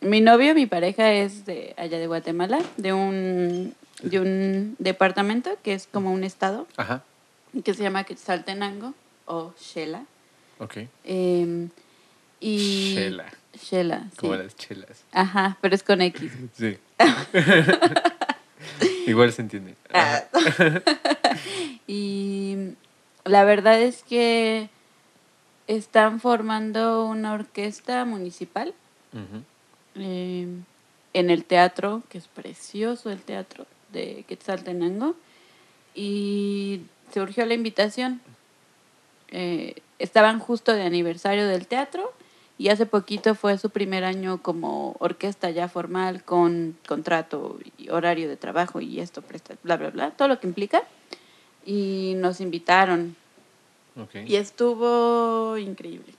mi novio, mi pareja es de allá de Guatemala, de un, de un departamento que es como un estado, Ajá. Que se llama Quetzaltenango o Shela. Ok. Eh, y Shela. Shela, sí. Como las chelas. Ajá, pero es con X. Sí. Igual se entiende. Ah. Y la verdad es que están formando una orquesta municipal eh, en el teatro, que es precioso el teatro de Quetzaltenango, y surgió la invitación. Eh, estaban justo de aniversario del teatro y hace poquito fue su primer año como orquesta ya formal con contrato y horario de trabajo y esto, bla, bla, bla, todo lo que implica. Y nos invitaron y estuvo increíble,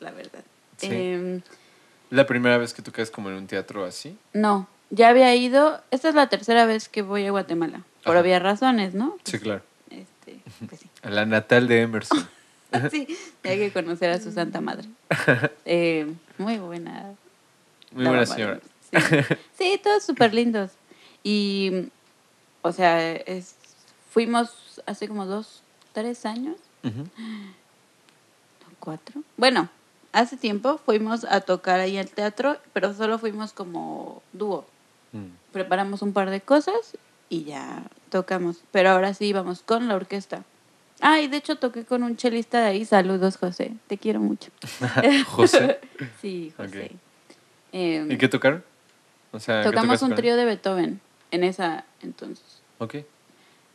la verdad. Sí. Em, ¿La primera vez que tocas como en un teatro así? no, ya había ido. Esta es la tercera vez que voy a Guatemala. Por Ajá. obvias razones, ¿no? Sí, claro. Pues sí. La natal de Emerson. sí, hay que conocer a su santa madre. Eh, muy buena. Muy buena señora. Sí, sí todos súper lindos. Y, o sea, es, fuimos hace como dos, tres años, cuatro. Bueno, hace tiempo fuimos a tocar ahí al teatro, pero solo fuimos como dúo. Mm. Preparamos un par de cosas y ya tocamos. Pero ahora sí vamos con la orquesta. Ah, y de hecho toqué con un chelista de ahí. Saludos, José. Te quiero mucho. José. Sí, José. Em, ¿Y qué tocaron? O sea, ¿qué tocamos un trío de Beethoven en esa entonces. Ok.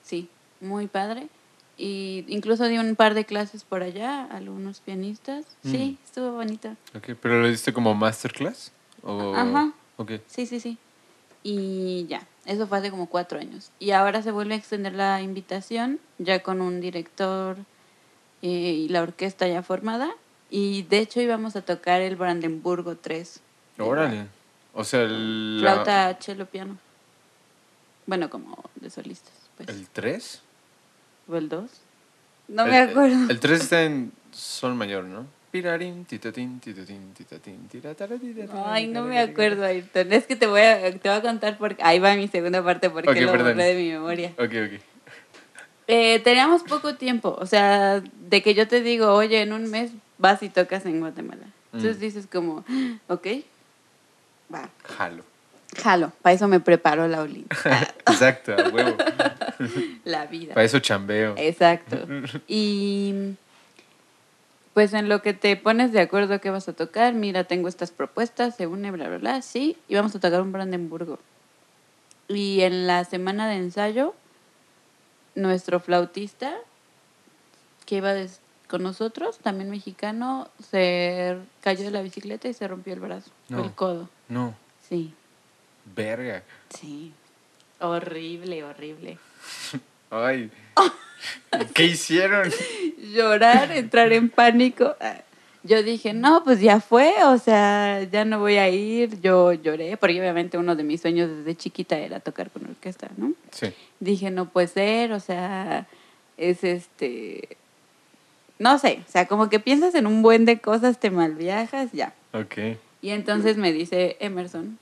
Sí, muy padre. Y incluso di un par de clases por allá, a algunos pianistas. Sí, Mm. estuvo bonito. Ok, ¿pero lo diste como masterclass? ¿O... Ajá. Ok. Sí, sí, sí. Y ya, eso fue hace como cuatro años. Y ahora se vuelve a extender la invitación, ya con un director eh, y la orquesta ya formada. Y de hecho íbamos a tocar el Brandenburgo 3. Órale. O sea, el... la- Flauta, cello, piano. Bueno, como de solistas, pues. ¿El 3? ¿O el 2? No me acuerdo. El 3 está en sol mayor, ¿no? Ay, no me acuerdo, Ayrton. Es que te voy a, te voy a contar porque ahí va mi segunda parte porque Ok, lo perdón. borré de mi memoria. Ok, ok. Eh, teníamos poco tiempo, o sea, de que yo te digo, oye, en un mes vas y tocas en Guatemala. Entonces Mm. dices como, ok, va, Jalo. jalo, para eso me preparó la Oli, Exacto, huevo. la vida. Para eso chambeo. Exacto. Y pues en lo que te pones de acuerdo qué vas a tocar, mira, tengo estas propuestas, se une, bla, bla, bla, sí, y vamos a tocar un Brandenburgo. Y en la semana de ensayo, nuestro flautista, que iba con nosotros, también mexicano, se cayó de la bicicleta y se rompió el brazo, No. el codo. No, Sí, verga. sí. Horrible, horrible. Ay. ¿Qué hicieron? llorar, entrar en pánico. Yo dije, no, pues ya fue, o sea, ya no voy a ir. Yo lloré, porque obviamente uno de mis sueños desde chiquita era tocar con orquesta, ¿no? Sí. Dije, no puede ser, o sea, es este... No sé, o sea, como que piensas en un buen de cosas, te malviajas, ya. Ok. Y entonces me dice Emerson,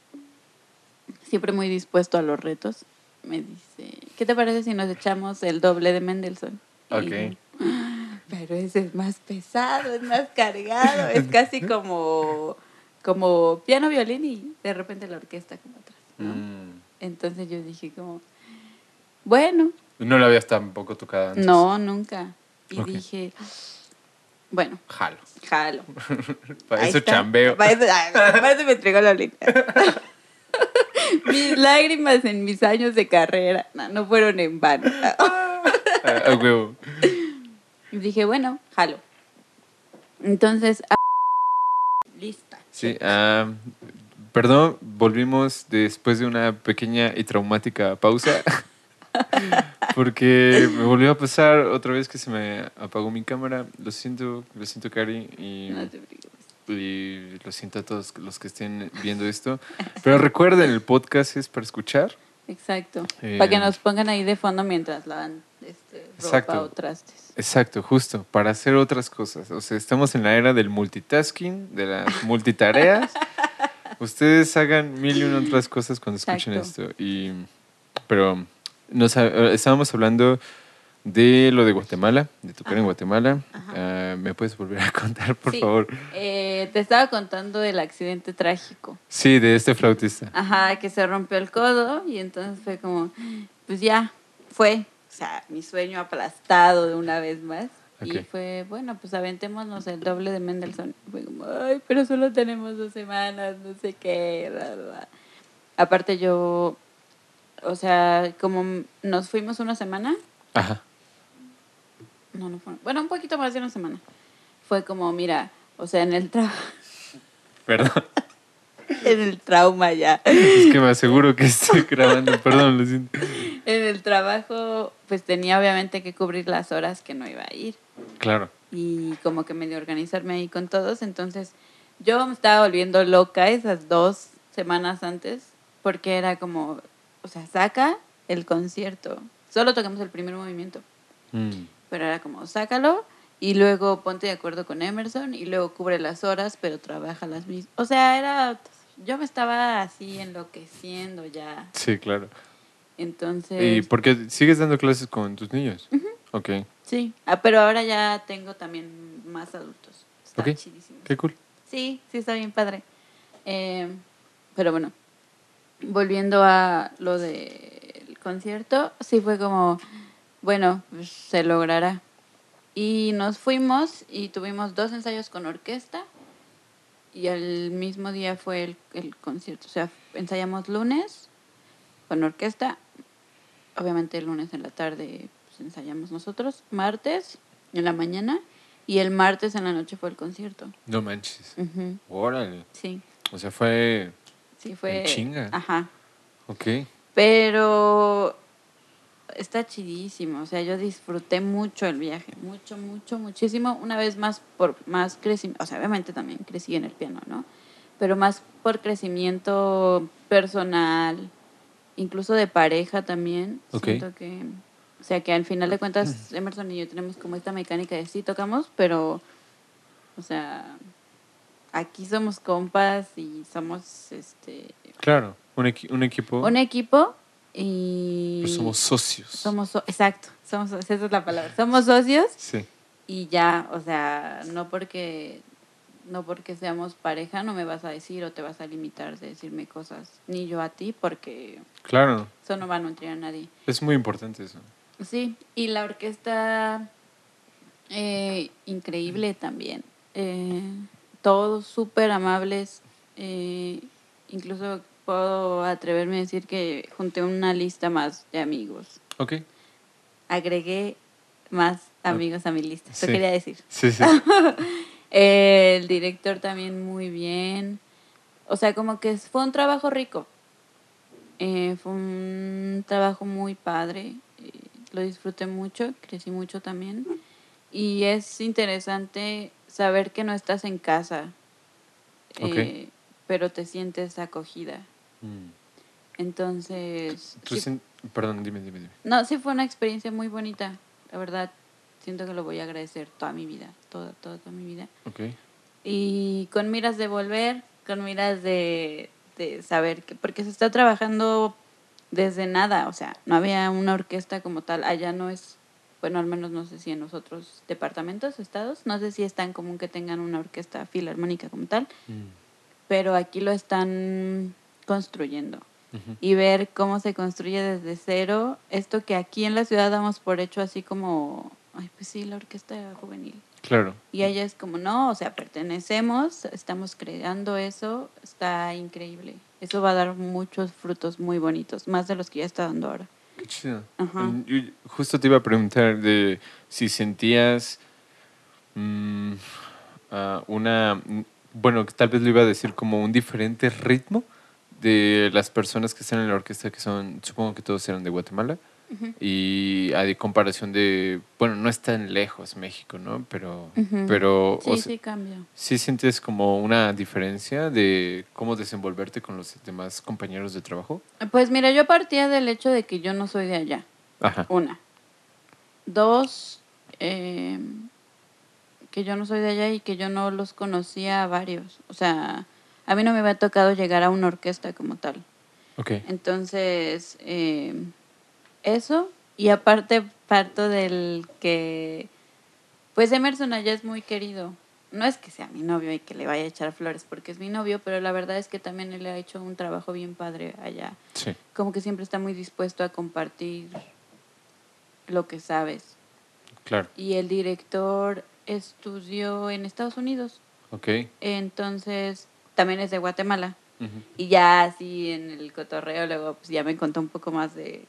siempre muy dispuesto a los retos, me dice, ¿qué te parece si nos echamos el doble de Mendelssohn? Ok. pero ese es más pesado, es más cargado, es casi como, como piano, violín y de repente la orquesta como atrás. ¿no? Mm. Entonces yo dije como, bueno, No lo habías tampoco tocado antes. no, nunca. Y dije, bueno, Jalo. jalo. Para eso chambeo. Para eso, me entregó la Lolita. Mis lágrimas en mis años de carrera no, no fueron en vano. Ah, a huevo. Y dije, bueno, jalo. Entonces, ah, lista. Sí, ah, perdón, volvimos después de una pequeña y traumática pausa. Porque me volvió a pasar otra vez que se me apagó mi cámara. Lo siento, lo siento, Cari. Y, No te. Y lo siento a todos los que estén viendo esto. Pero recuerden, el podcast es para escuchar. Exacto. Eh, Para que nos pongan ahí de fondo mientras lavan este, ropa Exacto. o trastes. Exacto, justo, para hacer otras cosas. O sea, estamos en la era del multitasking, de las multitareas. Ustedes hagan mil y una otras cosas cuando escuchen Exacto. esto. Y, pero nos, ha- estábamos hablando de lo de Guatemala, de tocar en. Guatemala. Ah, ¿Me puedes volver a contar, por Sí. favor? Eh, te estaba contando del accidente trágico. Sí, de este flautista. Ajá, que se rompió el codo y entonces fue como, pues ya, fue. O sea, mi sueño aplastado de una vez más. Y fue, bueno, pues aventémonos el doble de Mendelssohn. Fue como, ay, pero solo tenemos dos semanas, no sé qué. bla, bla, bla". Aparte yo, o sea, como nos fuimos una semana, Ajá. No, no fue, bueno, un poquito más de una semana. Fue como, mira, o sea, en el, tra Perdón. en el trauma ya. Es que me aseguro que estoy grabando. Perdón, lo siento. En el trabajo, pues tenía obviamente que cubrir las horas que no iba a ir Claro. y como que medio organizarme ahí con todos. Entonces, yo me estaba volviendo loca esas dos semanas antes porque era como, o sea, saca el concierto. Solo tocamos el primer movimiento, Mm. Pero era como, sácalo y luego ponte de acuerdo con Emerson y luego cubre las horas, pero trabaja las mismas. O sea, era yo me estaba así enloqueciendo ya. Sí, claro. Entonces, ¿Y por qué sigues dando clases con tus niños? Ok, sí. Ah, pero ahora ya tengo también más adultos. Está chidísimo. qué cool. Sí, sí, está bien padre. Eh, pero bueno, volviendo a lo del concierto, sí fue como, bueno, pues, se logrará. Y nos fuimos y tuvimos dos ensayos con orquesta y el mismo día fue el, el concierto. O sea, ensayamos lunes con orquesta, obviamente el lunes en la tarde pues, ensayamos nosotros, martes en la mañana y el martes en la noche fue el concierto. No manches. Ujú, Órale. Sí, O sea, fue... sí fue. En chinga. Ajá. Ok. Pero está chidísimo. O sea, yo disfruté mucho el viaje. Mucho, mucho, muchísimo. Una vez más por más crecimiento. O sea, obviamente también crecí en el piano, ¿no? Pero más por crecimiento personal, incluso de pareja también. Siento que. O sea, que al final de cuentas, Emerson y yo tenemos como esta mecánica de sí tocamos, pero. O sea. Aquí somos compas y somos este Claro, un, equi- un equipo... un equipo y somos socios. somos so- exacto somos esa es la palabra somos socios Sí, y ya o sea no porque no porque seamos pareja no me vas a decir o te vas a limitar de decirme cosas ni yo a ti porque claro. eso no va a nutrir a nadie Es muy importante eso. sí y la orquesta eh, increíble también Eh, todos súper amables eh, incluso puedo atreverme a decir que junté una lista más de amigos Ok. agregué más amigos a mi lista. Eso Sí. quería decir. Sí, sí. El director también muy bien. O sea, como que fue un trabajo rico. Eh, fue un trabajo muy padre. eh, lo disfruté mucho, crecí mucho también. Y es interesante saber que no estás en casa, eh, pero te sientes acogida. Entonces, Tú sí sin- Perdón, dime, dime, dime. No, sí fue una experiencia muy bonita. La verdad, siento que lo voy a agradecer toda mi vida, toda, toda, toda mi vida. Ok. Y con miras de volver, con miras de, de saber que, porque se está trabajando desde nada, o sea, no había una orquesta como tal, allá no es, bueno, al menos no sé si en los otros departamentos, estados, no sé si es tan común que tengan una orquesta filarmónica como tal, Mm. pero aquí lo están construyendo y ver cómo se construye desde cero esto que aquí en la ciudad damos por hecho así como, ay, pues sí, la orquesta juvenil. Claro. Y ella es como, no, o sea, pertenecemos, estamos creando eso, está increíble. Eso va a dar muchos frutos muy bonitos, más de los que ya está dando ahora. Qué chido. Ajá. Yo justo te iba a preguntar de si sentías ah, una, mm, bueno, tal vez lo iba a decir como un diferente ritmo de las personas que están en la orquesta, que son, supongo que todos eran de Guatemala, y a de comparación de, bueno, no es tan lejos México, ¿no? Pero, pero Sí, o sea, sí cambia. ¿sí sientes como una diferencia de cómo desenvolverte con los demás compañeros de trabajo? Pues mira, yo partía del hecho de que yo no soy de allá. Ajá. Una. Dos, eh, que yo no soy de allá y que yo no los conocía a varios. O sea, a mí no me había tocado llegar a una orquesta como tal. Ok. Entonces, eh, eso. Y aparte parto del que, pues Emerson allá es muy querido. No es que sea mi novio y que le vaya a echar flores porque es mi novio, pero la verdad es que también él ha hecho un trabajo bien padre allá Sí. como que siempre está muy dispuesto a compartir lo que sabes. Claro. Y el director estudió en Estados Unidos, Ok. entonces también es de Guatemala. Y ya así en el cotorreo luego pues ya me contó un poco más de,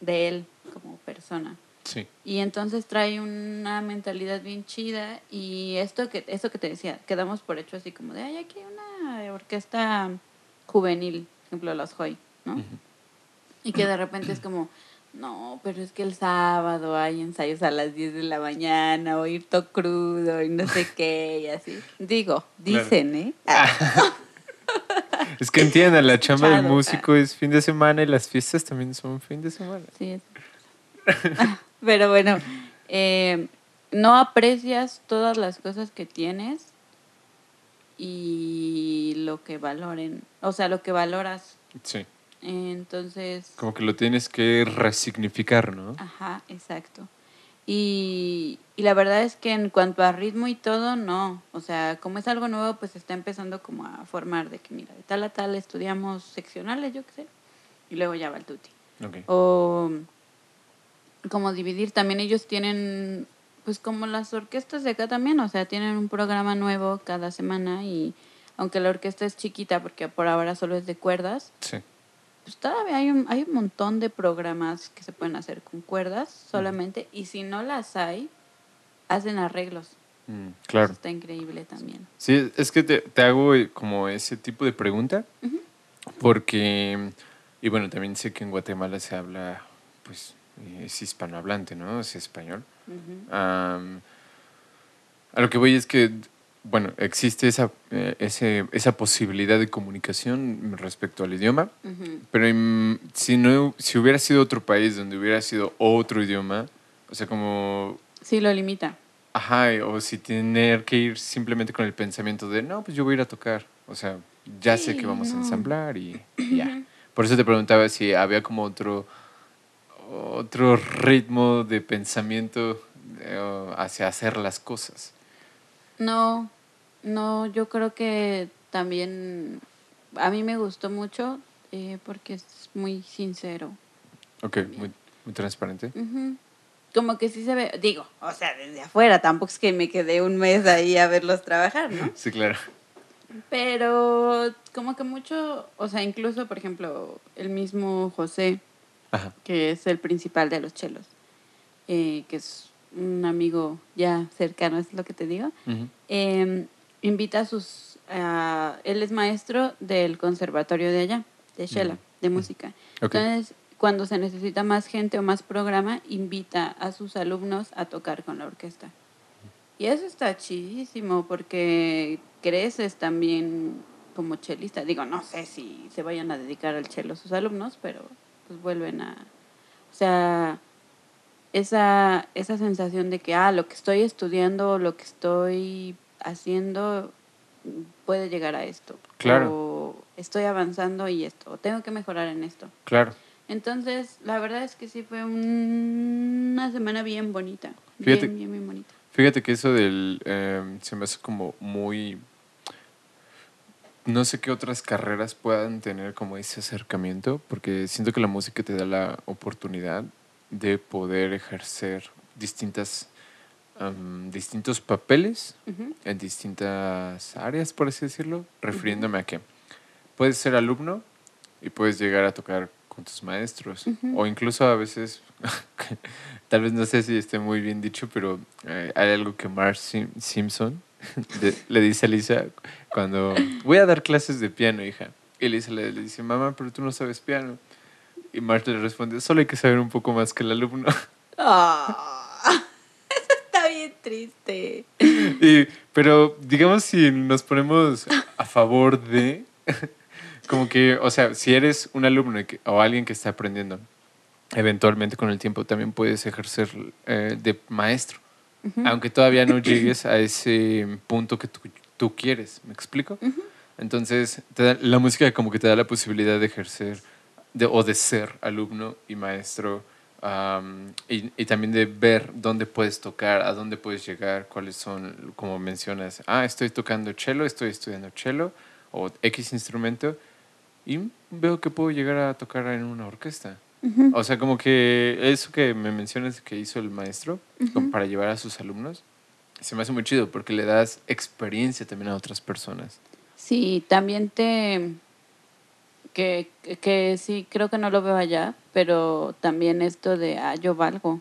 de él como persona. Sí. Y entonces trae una mentalidad bien chida y esto que esto que te decía, quedamos por hecho así como de, ay, aquí hay una orquesta juvenil, por ejemplo, los Hoy, ¿no? Y que de repente es como, no, pero es que el sábado hay ensayos a las 10 de la mañana, o ir todo crudo y no sé qué, y así. Digo, dicen, ¿eh? Ah, Es que entiendan, la chamba del músico es fin de semana y las fiestas también son fin de semana. sí, Pero bueno, eh, no aprecias todas las cosas que tienes y lo que valoren, o sea, lo que valoras. Sí. Entonces, Como que lo tienes que resignificar, ¿no? ajá, exacto. Y, y la verdad es que en cuanto a ritmo y todo, no. O sea, como es algo nuevo, pues está empezando como a formar de que, mira, de tal a tal estudiamos seccionales, yo qué sé, y luego ya va el tutti. Ok. O como dividir, también ellos tienen, pues como las orquestas de acá también, o sea, tienen un programa nuevo cada semana y aunque la orquesta es chiquita porque por ahora solo es de cuerdas, Sí. Pues todavía hay un, hay un montón de programas que se pueden hacer con cuerdas solamente y si no las hay, hacen arreglos. Mm, Eso claro. está increíble también. Sí, es que te, te hago como ese tipo de pregunta porque, y bueno, también sé que en Guatemala se habla, pues, eh, es hispanohablante, ¿no? Es español. A lo que voy es que, bueno, existe esa, eh, ese, esa posibilidad de comunicación respecto al idioma, pero si, no, si hubiera sido otro país donde hubiera sido otro idioma, o sea, como Sí, lo limita. Ajá, o si tener que ir simplemente con el pensamiento de, no, pues yo voy a ir a tocar. O sea, ya sé que vamos a ensamblar y, y ya. Por eso te preguntaba si había como otro, otro ritmo de pensamiento eh, hacia hacer las cosas. No, no, yo creo que también a mí me gustó mucho eh, porque es muy sincero. Ok, muy, muy transparente. Ujú. Como que sí se ve, digo, o sea, desde afuera, tampoco es que me quedé un mes ahí a verlos trabajar, ¿no? Sí, claro. Pero como que mucho, o sea, incluso, por ejemplo, el mismo José, Ajá. que es el principal de los chelos, eh, que es un amigo ya cercano, es lo que te digo, eh, invita a sus... a- él es maestro del conservatorio de allá, de Shela, de música. Entonces, cuando se necesita más gente o más programa, invita a sus alumnos a tocar con la orquesta. Y eso está chidísimo porque creces también como chelista. Digo, no sé si se vayan a dedicar al chelo sus alumnos, pero pues vuelven a... O sea, esa, esa sensación de que, ah, lo que estoy estudiando, lo que estoy haciendo puede llegar a esto. Claro. O estoy avanzando y esto, o tengo que mejorar en esto. Claro. Entonces, la verdad es que sí fue un- una semana bien bonita. Fíjate- Bien, bien, bien bonita. Fíjate que eso del... eh, se me hace como muy... No sé qué otras carreras puedan tener como ese acercamiento, porque siento que la música te da la oportunidad de poder ejercer distintas, distintos papeles Ujú. en distintas áreas, por así decirlo, refiriéndome a que puedes ser alumno y puedes llegar a tocar con tus maestros, Ujú. o incluso a veces, tal vez no sé si esté muy bien dicho, pero eh, hay algo que Mark Sim- Simpson de- le dice a Lisa cuando voy a dar clases de piano, hija. Y Lisa le, le dice, mamá, pero tú no sabes piano. Y Marta le responde, solo hay que saber un poco más que el alumno. Ah, eso está bien triste. Y- pero digamos si nos ponemos a favor de, como que, o sea, si eres un alumno que- o alguien que está aprendiendo, eventualmente con el tiempo también puedes ejercer eh, de maestro, aunque todavía no llegues a ese punto que tú, tú quieres, ¿me explico? Entonces, te da- la música como que te da la posibilidad de ejercer de, o de ser alumno y maestro am, y, y también de ver dónde puedes tocar, a dónde puedes llegar, cuáles son, como mencionas, ah, estoy tocando cello, estoy estudiando cello o X instrumento y veo que puedo llegar a tocar en una orquesta. Ujú. O sea, como que eso que me mencionas que hizo el maestro como Ujú. para llevar a sus alumnos, se me hace muy chido porque le das experiencia también a otras personas. Sí, también te... Que, que, sí, creo que no lo veo allá, pero también esto de, ah, yo valgo.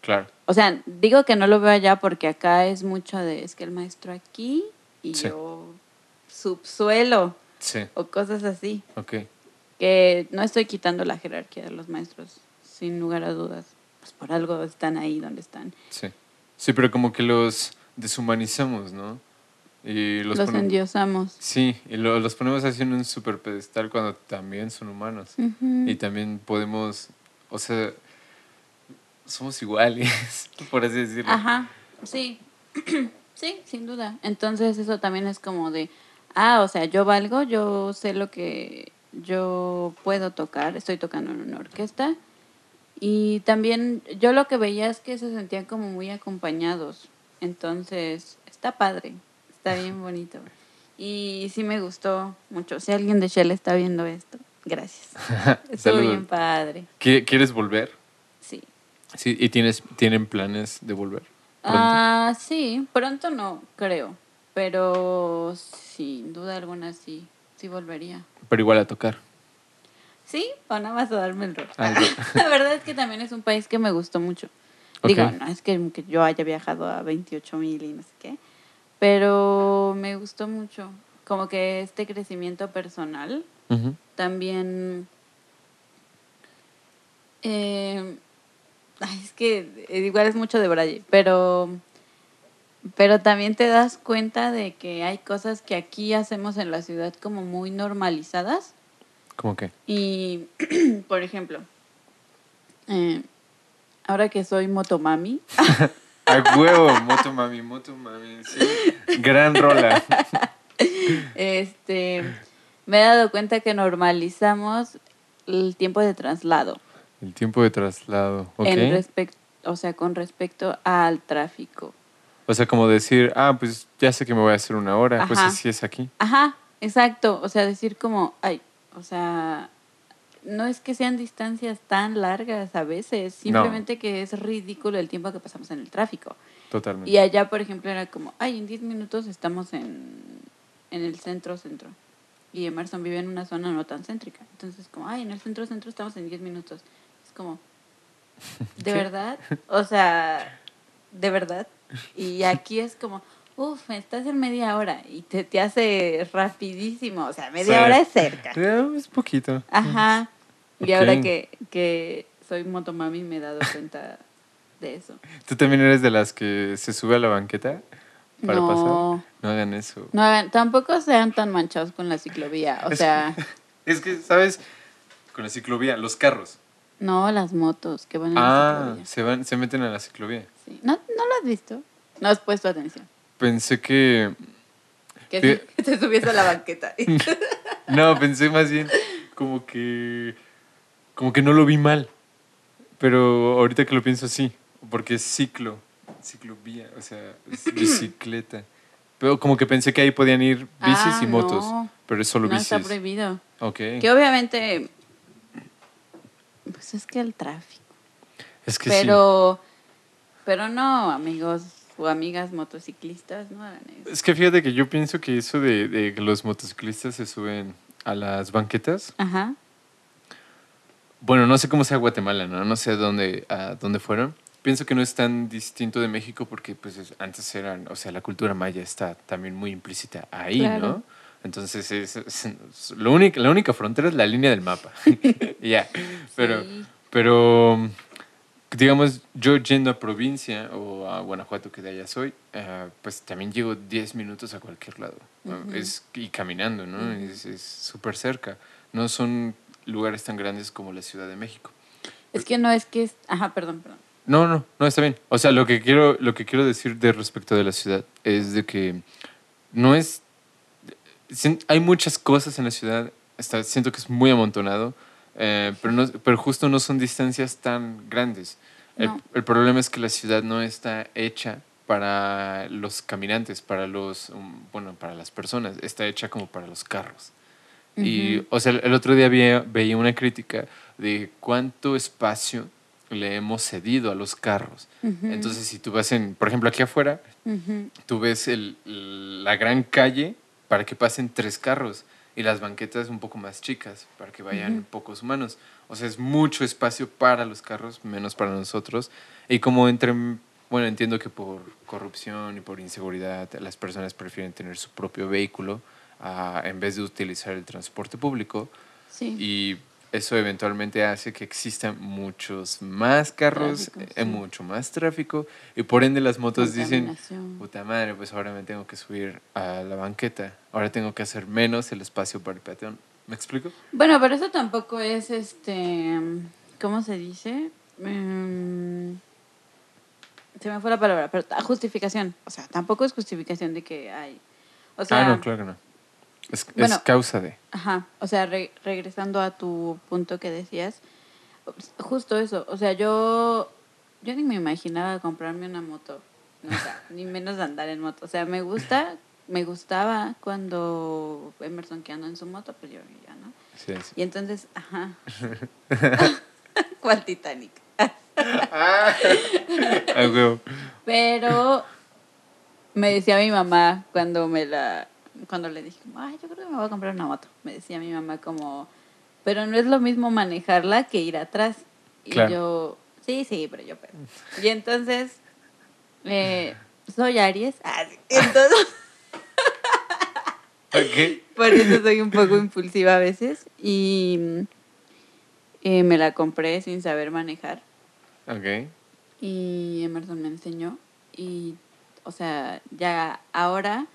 Claro. O sea, digo que no lo veo allá porque acá es mucho de, es que el maestro aquí y Sí. yo subsuelo Sí, o cosas así. ok. Que no estoy quitando la jerarquía de los maestros, sin lugar a dudas. Pues por algo están ahí donde están. Sí. Sí, pero como que los deshumanizamos, ¿no? Y los, Los, endiosamos. Sí, y lo- los ponemos así en un super pedestal cuando también son humanos. Y también podemos, o sea, somos iguales, por así decirlo. Ajá, sí, sí, sin duda. Entonces eso también es como de, ah, o sea, yo valgo, yo sé lo que yo puedo tocar, estoy tocando en una orquesta. Y también yo lo que veía es que se sentían como muy acompañados. Entonces, está padre, está bien bonito. Y sí me gustó mucho. Si alguien de Shell está viendo esto, gracias. Estuvo bien padre. ¿Qui- ¿Quieres volver? Sí. Sí, ¿y tienes, tienen planes de volver? Ah, sí, pronto no, creo. Pero sin duda alguna sí, sí volvería. Pero igual a tocar. Sí, o nada más a darme el rol. Algo. La verdad es que también es un país que me gustó mucho. Digo, no es que, que yo haya viajado a 28 mil y no sé qué, pero me gustó mucho. Como que este crecimiento personal también... eh, ay, es que eh, igual es mucho de Braille, pero, pero también te das cuenta de que hay cosas que aquí hacemos en la ciudad como muy normalizadas. ¿Cómo que? Y, por ejemplo, eh, ahora que soy motomami, A huevo, moto mami, moto mami. Sí. Gran rola. este, me he dado cuenta que normalizamos el tiempo de traslado. El tiempo de traslado. Ok. en o sea, con respecto al tráfico. O sea, como decir, ah, pues ya sé que me voy a hacer una hora, pues así es aquí. Ajá, exacto. O sea, decir como, ay, o sea, no es que sean distancias tan largas a veces, simplemente que es ridículo el tiempo que pasamos en el tráfico. Totalmente. Y allá, por ejemplo, era como, ay, en 10 minutos estamos en, en el centro-centro. Y Emerson vive en una zona no tan céntrica. Entonces, como, ay, en el centro-centro estamos en 10 minutos. Es como, ¿de Sí. verdad? O sea, ¿de verdad? Y aquí es como, uff, estás en media hora y te, te hace rapidísimo. O sea, media Sí. hora es cerca. Es poquito. Ajá. Y ahora que, que soy motomami me he dado cuenta de eso. ¿Tú también eres de las que se sube a la banqueta para no, pasar? No hagan eso. no hagan, tampoco sean tan manchados con la ciclovía. O Es- sea, Es que, ¿sabes? Con la ciclovía, los carros. no las motos que van en la Ah, ciclovía. se van, se meten a la ciclovía. Sí. ¿No, ¿No lo has visto? No has puesto atención. Pensé que. Que, Sí. te- que te subías a la banqueta. No, pensé más bien como que. Como que no lo vi mal. Pero ahorita que lo pienso sí. Porque es ciclo. Ciclovía. O sea, es bicicleta. Pero como que pensé que ahí podían ir bicis Ah, y motos. no. Pero es solo no está bicis. prohibido. Ok. Que obviamente, pues es que el tráfico. Es que sí. Pero, pero no, amigos o amigas motociclistas, no hagan eso. Es que fíjate que yo pienso que eso de, de que los motociclistas se suben a las banquetas. Ajá. Bueno, no sé cómo sea Guatemala, ¿no? No sé dónde, a dónde fueron. Pienso que no es tan distinto de México porque pues es- antes eran, o sea, la cultura maya está también muy implícita ahí, Claro. ¿no? Entonces es, es- es- lo único, la única frontera es la línea del mapa. Ya. Pero, Sí. pero digamos, yo yendo a provincia o a Guanajuato, que de allá soy, eh, pues también llego 10 minutos a cualquier lado. es, y caminando, ¿no? Es es súper cerca. No son lugares tan grandes como la Ciudad de México. Es que no es que es... Ajá, perdón, perdón. No, no, no, está bien. O sea, lo que quiero, lo que quiero decir de respecto de la ciudad es de que no es... Hay muchas cosas en la ciudad, está, siento que es muy amontonado, eh, pero, no, pero justo no son distancias tan grandes. El, No. el problema es que la ciudad no está hecha para los caminantes, para los, um, bueno, para las personas, está hecha como para los carros. Y, o sea, el otro día veía, veía una crítica de cuánto espacio le hemos cedido a los carros. Entonces, si tú vas en, por ejemplo, aquí afuera, tú ves el, la gran calle para que pasen tres carros y las banquetas un poco más chicas para que vayan pocos humanos. O sea, es mucho espacio para los carros, menos para nosotros. Y como entre, bueno, entiendo que por corrupción y por inseguridad las personas prefieren tener su propio vehículo ah, en vez de utilizar el transporte público. Sí. Y eso eventualmente hace que existan muchos más carros, Tráfico, eh, sí. mucho más tráfico, y por ende las motos dicen, puta madre, pues ahora me tengo que subir a la banqueta, ahora tengo que hacer menos el espacio para el peatón. ¿Me explico? Bueno, pero eso tampoco es este. ¿Cómo se dice? Mm, se me fue la palabra, pero ah, justificación. O sea, tampoco es justificación de que hay. O sea, ah, no, claro que no. Es, causa de. Ajá, o sea, re- regresando a tu punto que decías, justo eso, o sea, yo, yo ni me imaginaba comprarme una moto, nunca, ni menos andar en moto, o sea, me gusta, me gustaba cuando Emerson que anda en su moto, pues yo ya, ¿no? Sí, sí. Y entonces, ajá, ¿cuál Titanic? Ah. Pero me decía mi mamá cuando me la cuando le dije, "Ay, yo creo que me voy a comprar una moto." Me decía mi mamá como, "Pero no es lo mismo manejarla que ir atrás." Y Claro. yo, "Sí, sí, pero yo puedo." Y entonces eh, soy Aries. Ah, sí. Entonces, por eso soy un poco impulsiva a veces y eh, me la compré sin saber manejar. Ok. y Emerson me enseñó y o sea ya ahora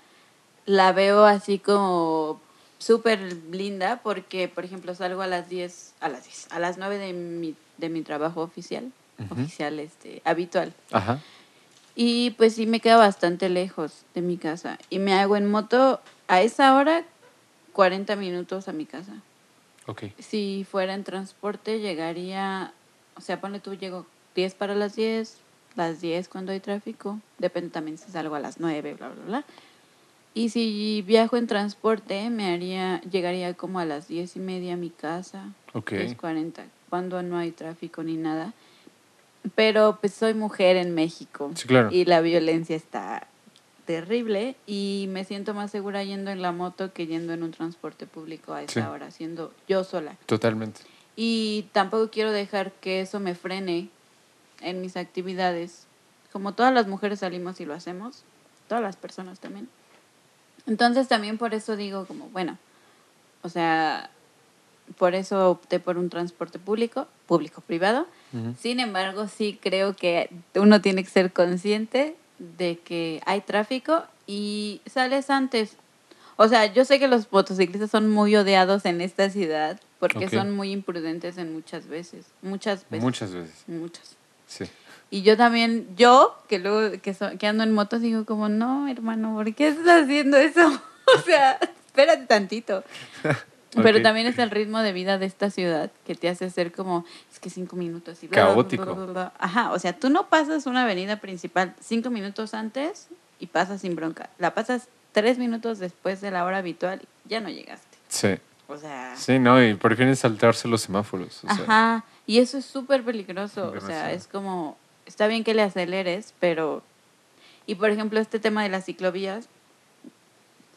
la veo así como súper linda porque por ejemplo salgo a las 10 a las 10 a las 9 de mi, de mi trabajo oficial Ujú. oficial este habitual Ajá. y pues sí me queda bastante lejos de mi casa y me hago en moto a esa hora 40 minutos a mi casa Ok. si fuera en transporte, llegaría, o sea, pone tú, llego 10 para las 10, las 10 cuando hay tráfico, depende también si salgo a las 9, bla, bla, bla. Y si viajo en transporte, me haría, llegaría como a las 10 y media a mi casa, Ok. 10.40, cuando no hay tráfico ni nada. Pero pues soy mujer en México Sí, claro. y la violencia está terrible y me siento más segura yendo en la moto que yendo en un transporte público a esa Sí. hora, siendo yo sola. Totalmente. Y tampoco quiero dejar que eso me frene en mis actividades. Como todas las mujeres salimos y lo hacemos, todas las personas también. Entonces también por eso digo como, bueno, o sea, por eso opté por un transporte público, público-privado. Sin embargo, sí creo que uno tiene que ser consciente de que hay tráfico y sales antes. O sea, yo sé que los motociclistas son muy odiados en esta ciudad porque son muy imprudentes en muchas veces, muchas veces, Muchas veces. muchas. Sí. Y yo también, yo que luego que, so- que ando en motos digo como, no, hermano, ¿por qué estás haciendo eso? o sea, espérate tantito. Pero también es el ritmo de vida de esta ciudad que te hace ser como, es que cinco minutos y bla, Caótico. bla, bla, bla. Ajá, o sea, tú no pasas una avenida principal cinco minutos antes y pasas sin bronca. La pasas tres minutos después de la hora habitual, ya no llegaste. Sí. O sea, Sí, no, y prefieren saltarse los semáforos. O sea, ajá. Y eso es súper peligroso. O sea, es como, está bien que le aceleres, pero... Y por ejemplo, este tema de las ciclovías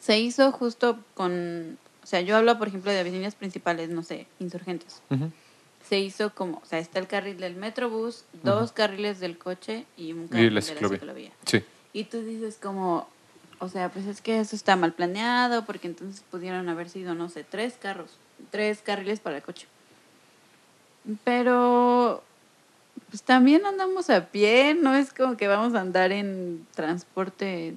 se hizo justo con... O sea, yo hablo, por ejemplo, de avenidas principales, no sé, insurgentes. Se hizo como, o sea, está el carril del metrobús, dos carriles del coche y un Y carril la de la ciclovía. ciclovía. Sí. Y tú dices como, o sea, pues es que eso está mal planeado, porque entonces pudieron haber sido, no sé, tres carros, tres carriles para el coche. Pero, pues también andamos a pie, no es como que vamos a andar en transporte.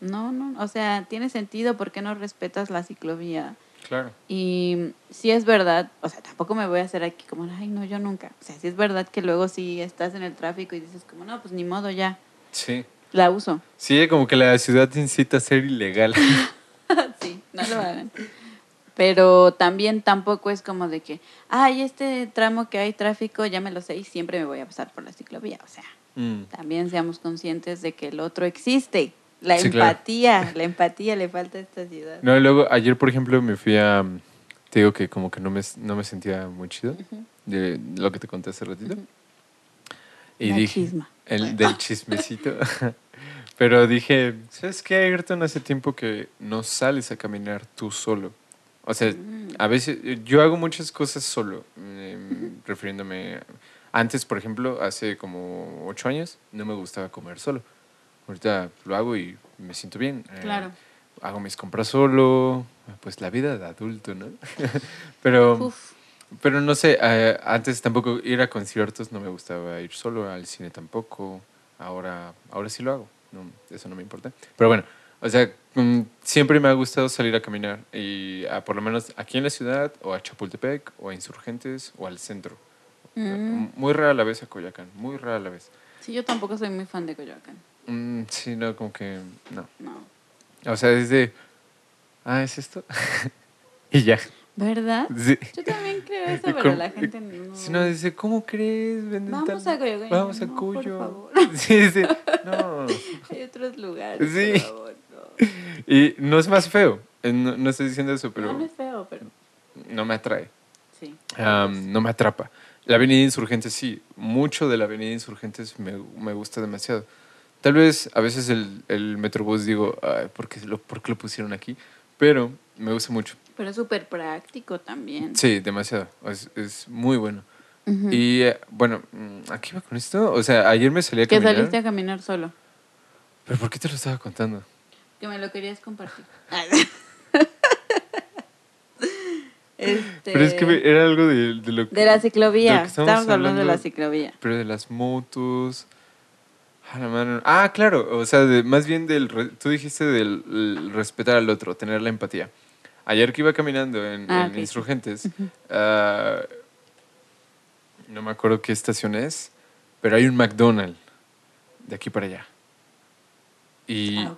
No, no, o sea, tiene sentido porque no respetas la ciclovía. Claro. Y sí es verdad, o sea, tampoco me voy a hacer aquí como, ay, no, yo nunca. O sea, sí es verdad que luego sí estás en el tráfico y dices como, no, pues ni modo, ya, Sí. La uso. Sí, como que la ciudad te incita a ser ilegal. sí, no lo hagan. Pero también tampoco es como de que, ay, este tramo que hay tráfico, ya me lo sé y siempre me voy a pasar por la ciclovía. O sea, Mm. también seamos conscientes de que el otro existe. La Sí, claro. empatía, la empatía le falta a esta ciudad. No, y luego ayer, por ejemplo, me fui a... Te digo que como que no me, no me sentía muy chido de lo que te conté hace ratito. Y La dije... chisma. El, del chismecito. Pero dije, ¿sabes qué, Ayrton? Hace tiempo que no sales a caminar tú solo. O sea, a veces yo hago muchas cosas solo, em, refiriéndome... Antes, por ejemplo, hace como ocho años, no me gustaba comer solo. Ahorita lo hago y me siento bien. Eh, Claro. hago mis compras solo, pues la vida de adulto, ¿no? Pero... Uf, Pero no sé, eh, antes tampoco ir a conciertos no me gustaba ir solo, al cine tampoco. Ahora, ahora sí lo hago, no, eso no me importa. Pero bueno, o sea, mm, siempre me ha gustado salir a caminar y a, por lo menos aquí en la ciudad o a Chapultepec o a Insurgentes o al centro. Mm. Muy rara la vez a Coyacán, muy rara la vez. sí, yo tampoco soy muy fan de Coyoacán. Mm, sí, no, como que no. No. O sea, desde... ah, ¿es esto? y ya. ¿Verdad? Sí. Yo también creo eso, pero con- la gente no. Si no, dice, ¿cómo crees? Vamos tal- a Cuyo. Vamos a No, por Cuyo. favor. Sí, sí. No. Hay otros lugares. Sí. Por favor, no. Y no es más feo. Eh, No, no estoy diciendo eso, pero No, es feo, pero no me atrae. sí. No me atrapa. La Avenida Insurgentes sí, mucho de la Avenida Insurgentes me, me gusta demasiado. Tal vez a veces el, el Metrobús digo, "Ay, ¿por, qué lo, ¿por qué lo pusieron aquí? Pero me gusta mucho. Pero es súper práctico también. Sí, demasiado. Es, es muy bueno. Y eh, bueno, mm, ¿a qué iba con esto? O sea, ayer me salí a que caminar. saliste a caminar solo. ¿Pero por qué te lo estaba contando? Que me lo querías compartir. este, Pero es que era algo de, de lo que... de la ciclovía. lo que estamos hablando de la ciclovía. Pero de las motos. Ah. Ah, claro. O sea, de- más bien del. Tú dijiste del el respetar al otro, tener la empatía. Ayer que iba caminando en, Ah, en. Insurgentes, ah, no me acuerdo qué estación es, pero hay un McDonald's de aquí para allá. Y. Ah.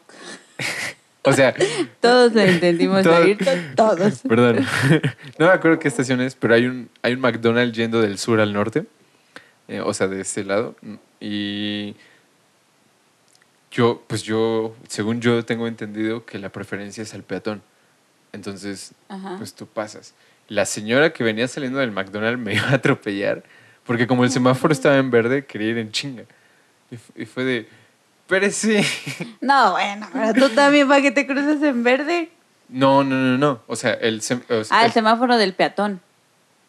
O sea, Todos entendimos Todo- ahorita, todos. Perdón. no me acuerdo qué estación es, pero hay un, hay un McDonald's yendo del sur al norte. eh, o sea, de ese lado. Y yo, pues yo, según yo tengo entendido que la preferencia es al peatón. Entonces, Ajá. pues tú pasas. La señora que venía saliendo del McDonald's me iba a atropellar porque como el semáforo estaba en verde, quería ir en chinga. Y, fu- y fue de, espérese. No, bueno, pero tú también para que te cruces en verde. No, no, no, no. O sea, el, sem- o sea, Ah, el el- semáforo del peatón.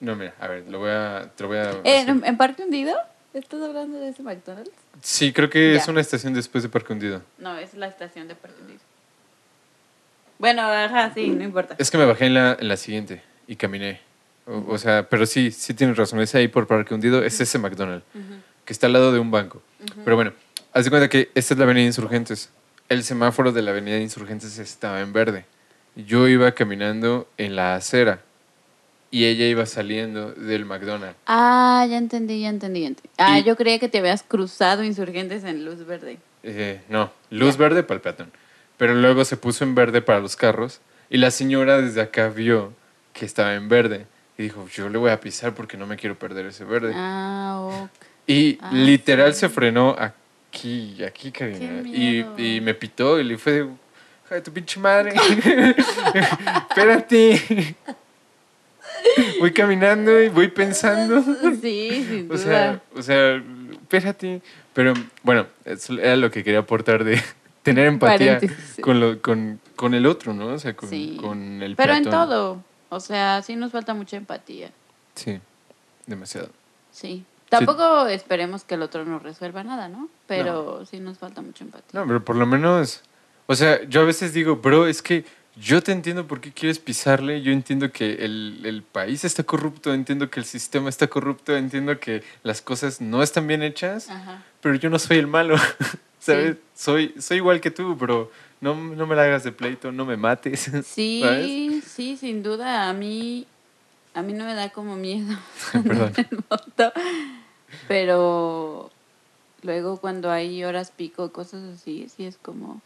No, mira, a ver, lo voy a, te lo voy a... ¿En, en Parque Hundido? ¿Estás hablando de ese McDonald's? Sí, creo que es una estación después de Parque Hundido. No, es la estación de Parque Hundido. Bueno, ajá, sí, no importa. Es que me bajé en la, en la siguiente y caminé. O, o sea, pero sí, sí tienes razón. Es ahí por Parque Hundido, es ese McDonald's, que está al lado de un banco. Pero bueno, haz de cuenta que esta es la Avenida Insurgentes. El semáforo de la Avenida Insurgentes estaba en verde. Yo iba caminando en la acera y ella iba saliendo del McDonald's. Ah, ya entendí, ya entendí, ya entendí. Ah, Y- yo creía que te habías cruzado insurgentes en luz verde. Eh, no, luz verde para el peatón. Pero luego se puso en verde para los carros y la señora desde acá vio que estaba en verde y dijo, yo le voy a pisar porque no me quiero perder ese verde. Ah, ok. y ah, literal sí. se frenó aquí, aquí, Karina. Y, me pitó y le fue de, "Hija de tu pinche madre. Espérate. voy caminando y voy pensando. Sí, sin O duda. sea, o sea, espérate. Pero bueno, eso era lo que quería aportar de tener empatía con, lo, con, con el otro, ¿no? O sea, con, Sí. con el Pero en todo. O sea, sí nos falta mucha empatía. Sí, demasiado. Sí. Tampoco esperemos que el otro nos resuelva nada, ¿no? Pero sí nos falta mucha empatía. No, pero por lo menos, o sea, yo a veces digo, bro, es que yo te entiendo por qué quieres pisarle, yo entiendo que el, el país está corrupto, entiendo que el sistema está corrupto, entiendo que las cosas no están bien hechas, Ajá. pero yo no soy el malo, ¿sabes? Sí. Soy, soy igual que tú, bro. No, no me la hagas de pleito, no me mates. Sí, ¿Sabes? sí, sin duda. A mí, a mí no me da como miedo Perdón. el moto. Pero luego cuando hay horas pico, cosas así, sí es como,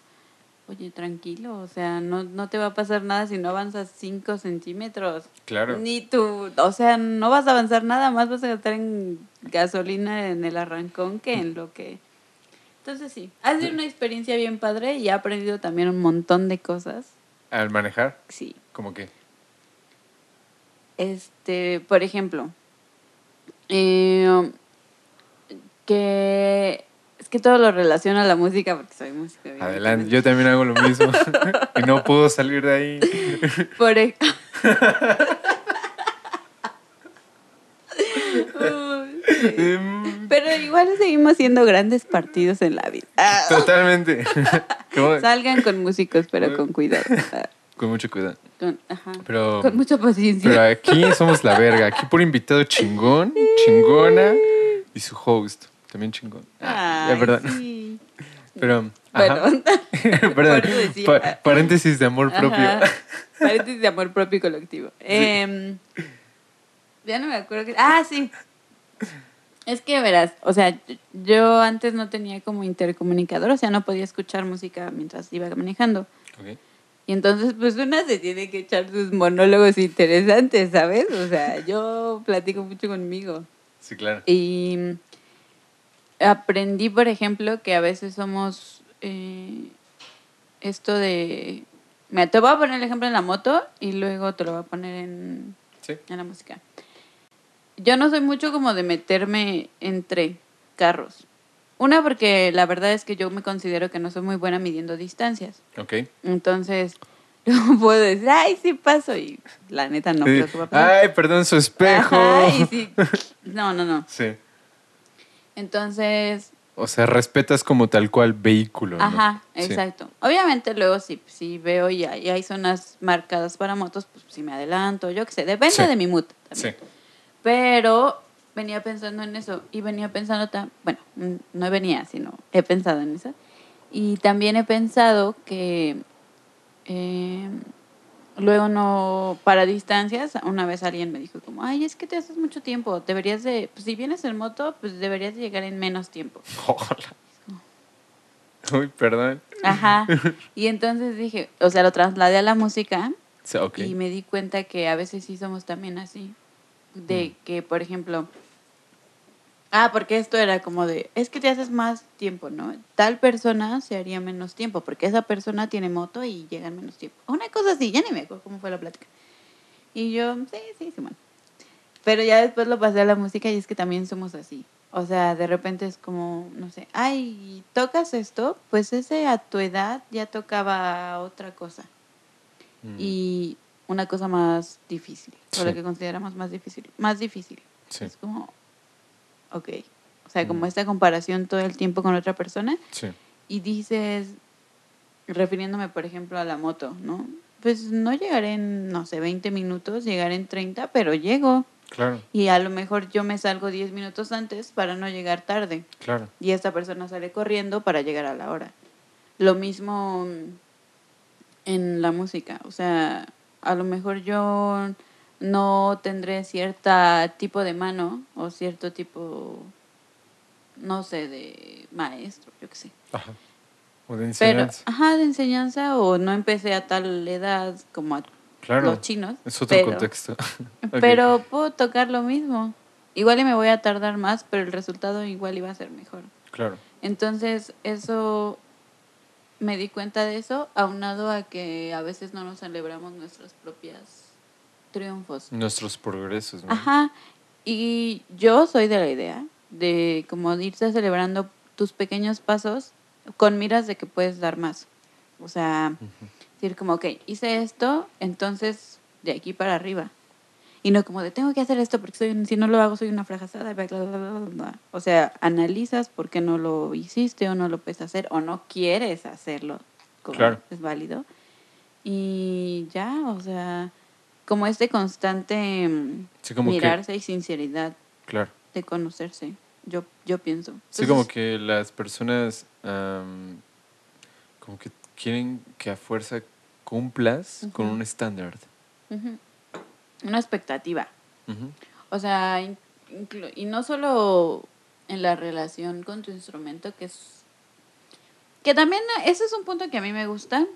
oye, tranquilo, o sea, no, no te va a pasar nada si no avanzas 5 centímetros. Claro. Ni tú, o sea, no vas a avanzar nada más, vas a gastar en gasolina en el arrancón que en lo que... Entonces sí, ha sido una experiencia bien padre y he aprendido también un montón de cosas. Al manejar, Sí. como que. Este, por ejemplo, eh, que es que todo lo relaciona a la música porque soy música. Adelante, yo también hago lo mismo y no puedo salir de ahí. Por ej- Uy, sí. Igual seguimos siendo grandes partidos en la vida. Totalmente. Salgan con músicos, pero con cuidado. Con mucho cuidado. con, ajá. Pero, con mucha paciencia. pero aquí somos la verga. Aquí por invitado chingón, chingona y su host. También chingón. Ah, Ay, ya, perdón. sí. Pero, perdón. decía. Pa- paréntesis de amor propio. Paréntesis de amor propio y colectivo. Em, ya no me acuerdo que... Ah, sí. Es que verás, o sea, yo antes no tenía como intercomunicador, o sea, no podía escuchar música mientras iba manejando. Ok. Y entonces, pues una se tiene que echar sus monólogos interesantes, ¿sabes? O sea, yo platico mucho conmigo. Sí, claro. Y aprendí, por ejemplo, que a veces somos eh, esto de... Me te voy a poner el ejemplo en la moto y luego te lo voy a poner en, Sí. en la música. Yo no soy mucho como de meterme entre carros. Una, porque la verdad es que yo me considero que no soy muy buena midiendo distancias. Ok. Entonces, no puedo decir, ay, sí paso. Y la neta no creo que. Ay, perdón, su espejo. Ajá, y sí. No, no, no. Sí. Entonces, O sea, respetas como tal cual vehículo. ¿no? ajá, Sí. exacto. Obviamente luego si, si veo y hay, y hay zonas marcadas para motos, pues si me adelanto, yo qué sé, depende de mi mood. Sí. Pero venía pensando en eso y venía pensando, ta- bueno, no venía, sino he pensado en eso. Y también he pensado que eh, luego no, para distancias, una vez alguien me dijo como, ay, es que te haces mucho tiempo, deberías de, pues si vienes en moto, pues deberías de llegar en menos tiempo. Hola. Uy, perdón. Ajá. Y entonces dije, o sea, lo trasladé a la música Sí, ok. y me di cuenta que a veces sí somos también así. De que, por ejemplo, ah, porque esto era como de, es que te haces más tiempo, ¿no? Tal persona se haría menos tiempo porque esa persona tiene moto y llega en menos tiempo. Una cosa así, ya ni me acuerdo cómo fue la plática. Y yo, sí, sí, sí, bueno. Pero ya después lo pasé a la música y es que también somos así. O sea, de repente es como, no sé, ay, ¿tocas esto? Pues ese a tu edad ya tocaba otra cosa Mm, y una cosa más difícil, o Sí. lo que consideramos más difícil, más difícil. Sí. Es como, ok, o sea, como Mm. esta comparación todo el tiempo con otra persona Sí. y dices, refiriéndome por ejemplo a la moto, ¿no? Pues no llegaré en, no sé, 20 minutos, llegaré en 30, pero llego. Claro, Y a lo mejor yo me salgo 10 minutos antes para no llegar tarde claro. y esta persona sale corriendo para llegar a la hora. Lo mismo en la música, o sea, a lo mejor yo no tendré cierta tipo de mano o cierto tipo, no sé, de maestro, yo qué sé. Ajá. O de Pero, enseñanza. ajá, de enseñanza o no empecé a tal edad como a claro. los chinos. Es otro pero- contexto. Pero puedo tocar lo mismo. Igual y me voy a tardar más, pero el resultado igual iba a ser mejor. Claro. Entonces, eso me di cuenta de eso, aunado a que a veces no nos celebramos nuestros propios triunfos. Nuestros progresos, ¿no? Ajá. Y yo soy de la idea de como irse celebrando tus pequeños pasos con miras de que puedes dar más. O sea, decir como, ok, hice esto, entonces de aquí para arriba. Y no como de, tengo que hacer esto porque soy, si no lo hago soy una fracasada. bla, bla, bla, bla, bla". O sea, analizas por qué no lo hiciste o no lo puedes hacer o no quieres hacerlo. Como Claro. Es válido. Y ya, o sea, como este constante mm, Sí, como que- mirarse y sinceridad Claro. de conocerse. Yo, yo pienso. Sí, como que las personas am, como que quieren que a fuerza cumplas con un estándar. ujú. Una expectativa. O sea, y no solo en la relación con tu instrumento, que es... Que también ese es un punto que a mí me gusta,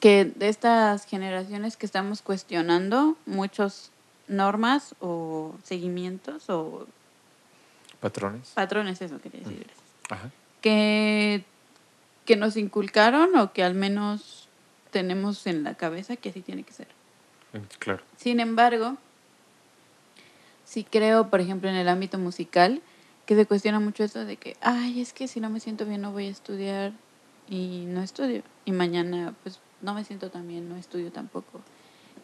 que de estas generaciones que estamos cuestionando muchos normas o seguimientos o Patrones. patrones, eso quería decir. Ajá. Que, que nos inculcaron o que al menos tenemos en la cabeza que así tiene que ser. Eh. Sin embargo, sí creo, por ejemplo, en el ámbito musical, que se cuestiona mucho eso de que, ay, es que si no me siento bien no voy a estudiar y no estudio. Y mañana, pues, no me siento tan bien, no estudio tampoco.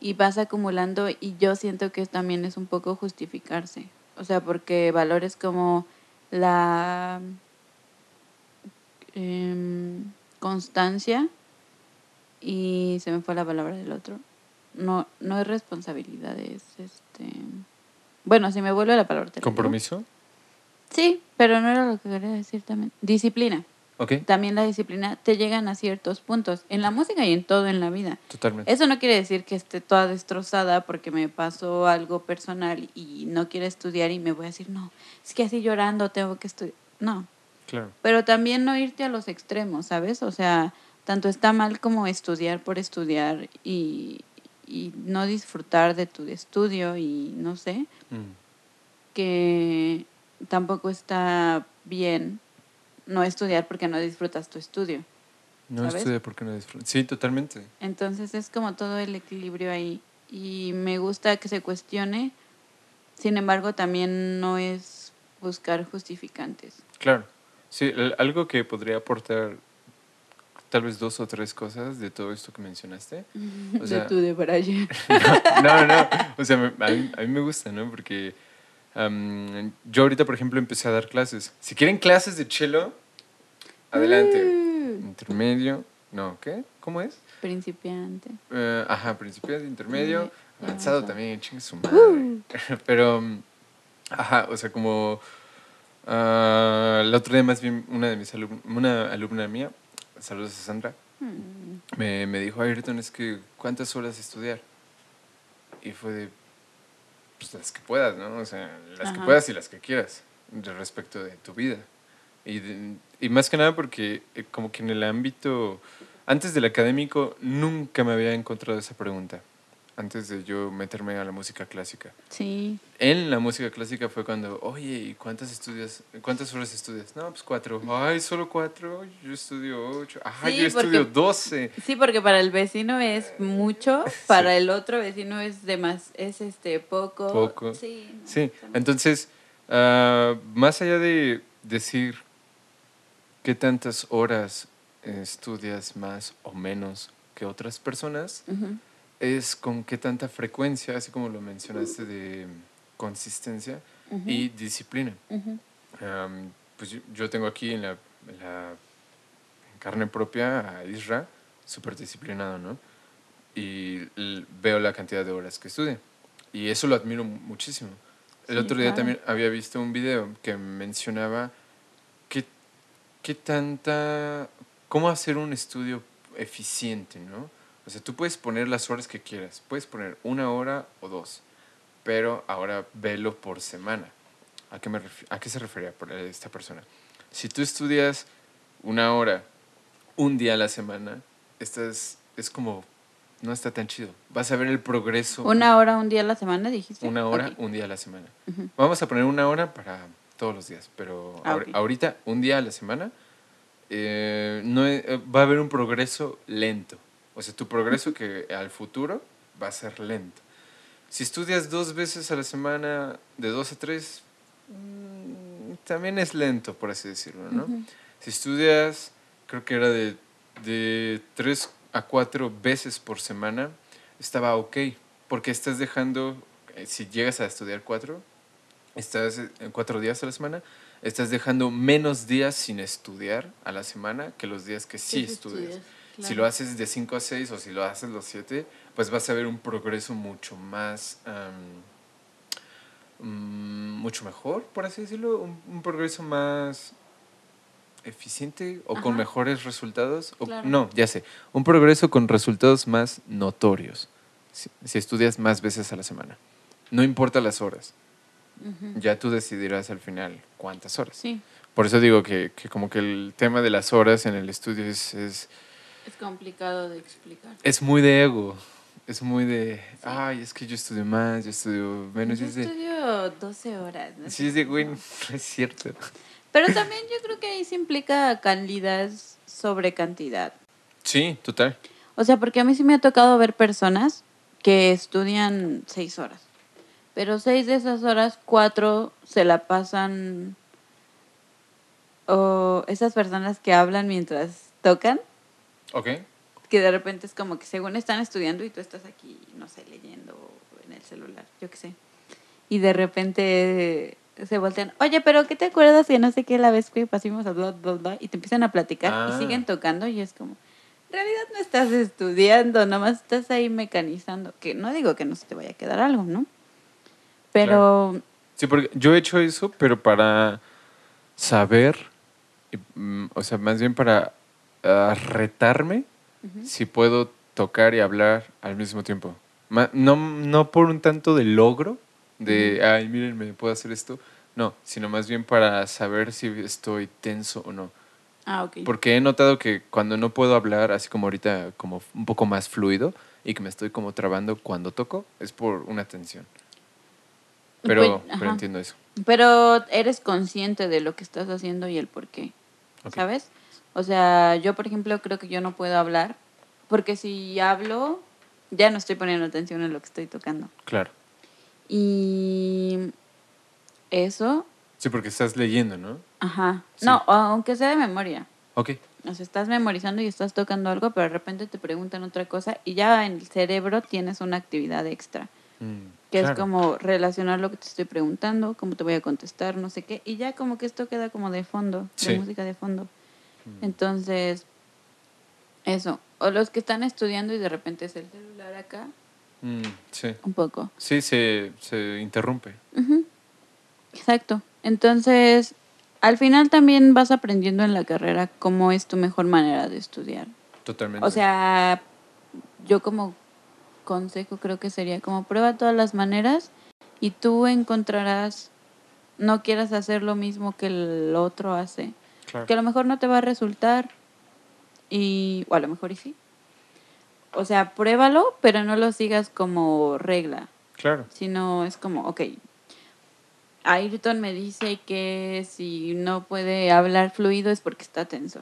Y vas acumulando y yo siento que también es un poco justificarse. O sea, porque valores como la em, constancia y se me fue la palabra del otro no, no es responsabilidad, es este. Bueno, si me vuelve la palabra. te. ¿Compromiso? Sí, pero no era lo que quería decir también. Disciplina. Ok, También la disciplina te llegan a ciertos puntos, en la música y en todo en la vida. totalmente. Eso no quiere decir que esté toda destrozada porque me pasó algo personal y no quiero estudiar y me voy a decir, no, es que así llorando tengo que estudiar. No, Claro. pero también no irte a los extremos, ¿sabes? O sea, tanto está mal como estudiar por estudiar y, y no disfrutar de tu estudio y no sé, Mm. que tampoco está bien no estudiar porque no disfrutas tu estudio. No ¿Sabes? estudia porque no disfruta. Sí, totalmente. Entonces es como todo el equilibrio ahí y me gusta que se cuestione, sin embargo también no es buscar justificantes. Claro. Sí, algo que podría aportar tal vez dos o tres cosas de todo esto que mencionaste. O sea, de tu de Brian. no, no, no. O sea, a, mí, a mí me gusta, ¿no? Porque yo ahorita, por ejemplo, empecé a dar clases. Si quieren clases de cello, adelante. Mm. Intermedio. No, ¿qué? ¿Cómo es? Principiante. Eh, ajá, principiante, intermedio, avanzado también, chingue su madre. Uh. Pero, ajá, o sea, como ah, el otro día más bien una de mis alumnas, una alumna mía, saludos a Sandra, Mm. me, me dijo, Ayrton, es que ¿cuántas horas estudiar? Y fue de, pues las que puedas, ¿no? O sea, las que puedas y las que quieras, de respecto de tu vida. Y, de- y más que nada porque eh, como que en el ámbito, antes del académico, nunca me había encontrado esa pregunta, antes de yo meterme a la música clásica. Sí, En la música clásica fue cuando, oye, ¿y cuántas estudias? ¿Cuántas horas estudias? No, pues cuatro. Ay, solo cuatro. Yo estudio ocho. Ajá, Sí, yo estudio porque- doce. sí, porque para el vecino es mucho, para el otro vecino es de más, es este poco. Poco. Sí, no, Sí, entonces, ah, más allá de decir qué tantas horas estudias más o menos que otras personas, Ujú. Es con qué tanta frecuencia, así como lo mencionaste de consistencia y disciplina. Pues yo, yo tengo aquí en la, en la- en carne propia a Isra, súper disciplinado, ¿no? Y veo la cantidad de horas que estudia. Y eso lo admiro mu- muchísimo. El Sí, otro día claro. también había visto un video que mencionaba qué, qué tanta... cómo hacer un estudio eficiente, ¿no? O sea, tú puedes poner las horas que quieras, puedes poner una hora o dos, pero ahora velo por semana. ¿A qué, me ¿A qué se refería eh, esta persona? Si tú estudias una hora, un día a la semana, estás, es como, no está tan chido. Vas a ver el progreso. Una hora, un día a la semana, dijiste. Una hora, un día a la semana. Vamos a poner una hora para todos los días, pero Ah, ahorita, un día a la semana, eh, no eh, va a haber un progreso lento. O sea, tu progreso que al futuro va a ser lento. Si estudias dos veces a la semana, de dos a tres, mm, también es lento, por así decirlo, ¿no? Si estudias, creo que era de, de tres a cuatro veces por semana, estaba ok, porque estás dejando, eh, si llegas a estudiar cuatro, estás eh, cuatro días a la semana, estás dejando menos días sin estudiar a la semana que los días que sí Sí, estudias. estudias, Si claro. lo haces de 5 a 6 o si lo haces los 7, pues vas a ver un progreso mucho más, mm, mucho mejor, por así decirlo, un, un progreso más eficiente o con Ajá. mejores resultados. o- Claro. No, ya sé, un progreso con resultados más notorios, si, si estudias más veces a la semana. No importa las horas, Ujú. ya tú decidirás al final cuántas horas. Sí, Por eso digo que, que como que el tema de las horas en el estudio es, es, es complicado de explicar. es muy de ego. Es muy de, ay, es que yo estudio más, yo estudio menos. Yo es de, estudio 12 horas. ¿no? sí, es de, güey, no es cierto. Pero también yo creo que ahí se implica calidad sobre cantidad. Sí, total. O sea, porque a mí sí me ha tocado ver personas que estudian seis horas. Pero seis de esas horas, cuatro se la pasan. O esas personas que hablan mientras tocan, Ok. que de repente es como que según están estudiando y tú estás aquí, no sé, leyendo en el celular, yo qué sé. Y de repente se voltean, oye, pero ¿qué te acuerdas que no sé qué la vez que pasamos a bla, bla, bla? Y te empiezan a platicar Ah. y siguen tocando y es como, en realidad no estás estudiando, nomás estás ahí mecanizando. Que no digo que no se te vaya a quedar algo, ¿no? Pero Sí, porque yo he hecho eso, pero para saber, mm, o sea, más bien para ah, retarme si puedo tocar y hablar al mismo tiempo. No, no por un tanto de logro, de, ay, mírenme, puedo hacer esto. No, sino más bien para saber si estoy tenso o no. Ah, ok. Porque he notado que cuando no puedo hablar así como ahorita, como un poco más fluido y que me estoy como trabando cuando toco, es por una tensión. Pero, Pues, pero entiendo eso. Pero eres consciente de lo que estás haciendo y el por qué, Ok. ¿sabes? O sea, yo, por ejemplo, creo que yo no puedo hablar porque si hablo, ya no estoy poniendo atención en lo que estoy tocando. Claro. Y eso, Sí, porque estás leyendo, ¿no? ajá. Sí. No, aunque sea de memoria. Ok. O sea, estás memorizando y estás tocando algo, pero de repente te preguntan otra cosa y ya en el cerebro tienes una actividad extra, Mm, que claro. es como relacionar lo que te estoy preguntando, cómo te voy a contestar, no sé qué, y ya como que esto queda como de fondo, Sí. de música de fondo. Entonces, eso. O los que están estudiando y de repente es el celular acá, Mm, sí. un poco. Sí, se, se interrumpe. Exacto. Entonces, al final también vas aprendiendo en la carrera cómo es tu mejor manera de estudiar. Totalmente. O sea, yo como consejo creo que sería como prueba todas las maneras y tú encontrarás, no quieras hacer lo mismo que el otro hace, claro. que a lo mejor no te va a resultar y, o a lo mejor y sí. O sea, pruébalo, pero no lo sigas como regla, Claro. sino es como, ok, Ayrton me dice que si no puede hablar fluido es porque está tenso.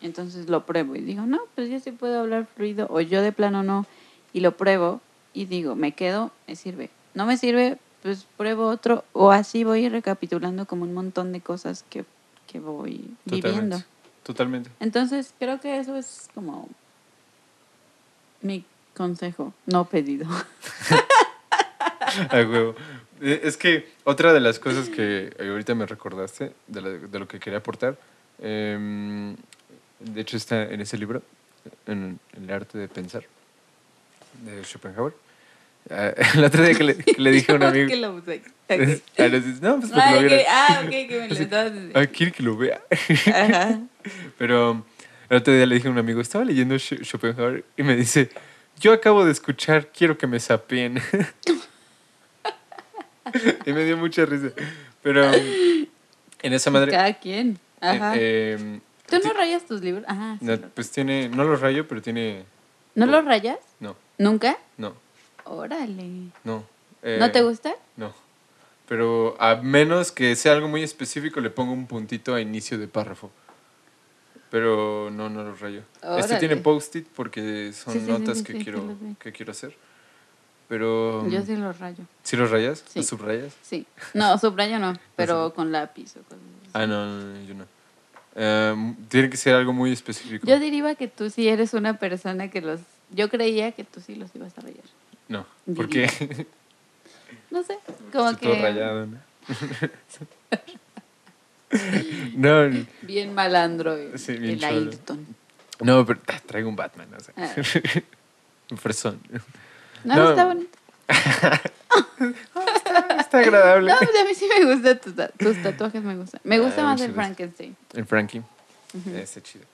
Entonces lo pruebo y digo, no, pues yo sí puedo hablar fluido, o yo de plano no, y lo pruebo y digo, me quedo, me sirve. No me sirve, pues pruebo otro, o así voy recapitulando como un montón de cosas que, que voy viviendo. Totalmente. Entonces creo que eso es como mi consejo, no pedido. A huevo. Eh, Es que otra de las cosas que ahorita me recordaste, de, la- de lo que quería aportar, em, de hecho está en ese libro, en, El arte de pensar, de Schopenhauer. El otro día que le, que le dije a un ¿Por qué amigo... lo usé? Ah, no, pues porque Ah, lo ok, viera. ah, ok, que me lo. Ah, quiere que lo vea. Ajá. Pero el otro día le dije a un amigo, estaba leyendo Sch- Schopenhauer y me dice, yo acabo de escuchar, quiero que me sapien. y me dio mucha risa. Pero en esa madre... Cada quien. Ajá. eh, em, ¿Tú no rayas tus libros? Ajá. sí no, pues tiene, no lo rayo, pero tiene... ¿No los rayas? No, ¿Nunca? no, Órale. no. ¿No eh, te gusta? No. Pero a menos que sea algo muy específico, le pongo un puntito a inicio de párrafo. Pero no, no lo rayo. Este Órale. tiene post-it porque son Sí, sí, sí, notas sí, que, quiero, que quiero hacer. Pero... Yo sí los rayo. ¿Sí los rayas? Sí. ¿Los subrayas? Sí. No, subrayo no, pero con lápiz o así. Ah, no, no, no, yo no. Em, tiene que ser algo muy específico. Yo diría que tú sí eres una persona que los... Yo creía que tú sí los ibas a rayar. No, ¿por qué? No sé, como Estoy todo que... rayado, ¿no? no, Bien malandro el, Sí, bien el. Ayrton. no, pero ah, traigo un Batman, o sea. Ah. un fresón. No, No. está bonito. Está agradable. No, pues a mí sí me gustan tus, tus tatuajes, me gustan. Me gusta Ah, más el. Frankenstein. El Frankie. Está chido.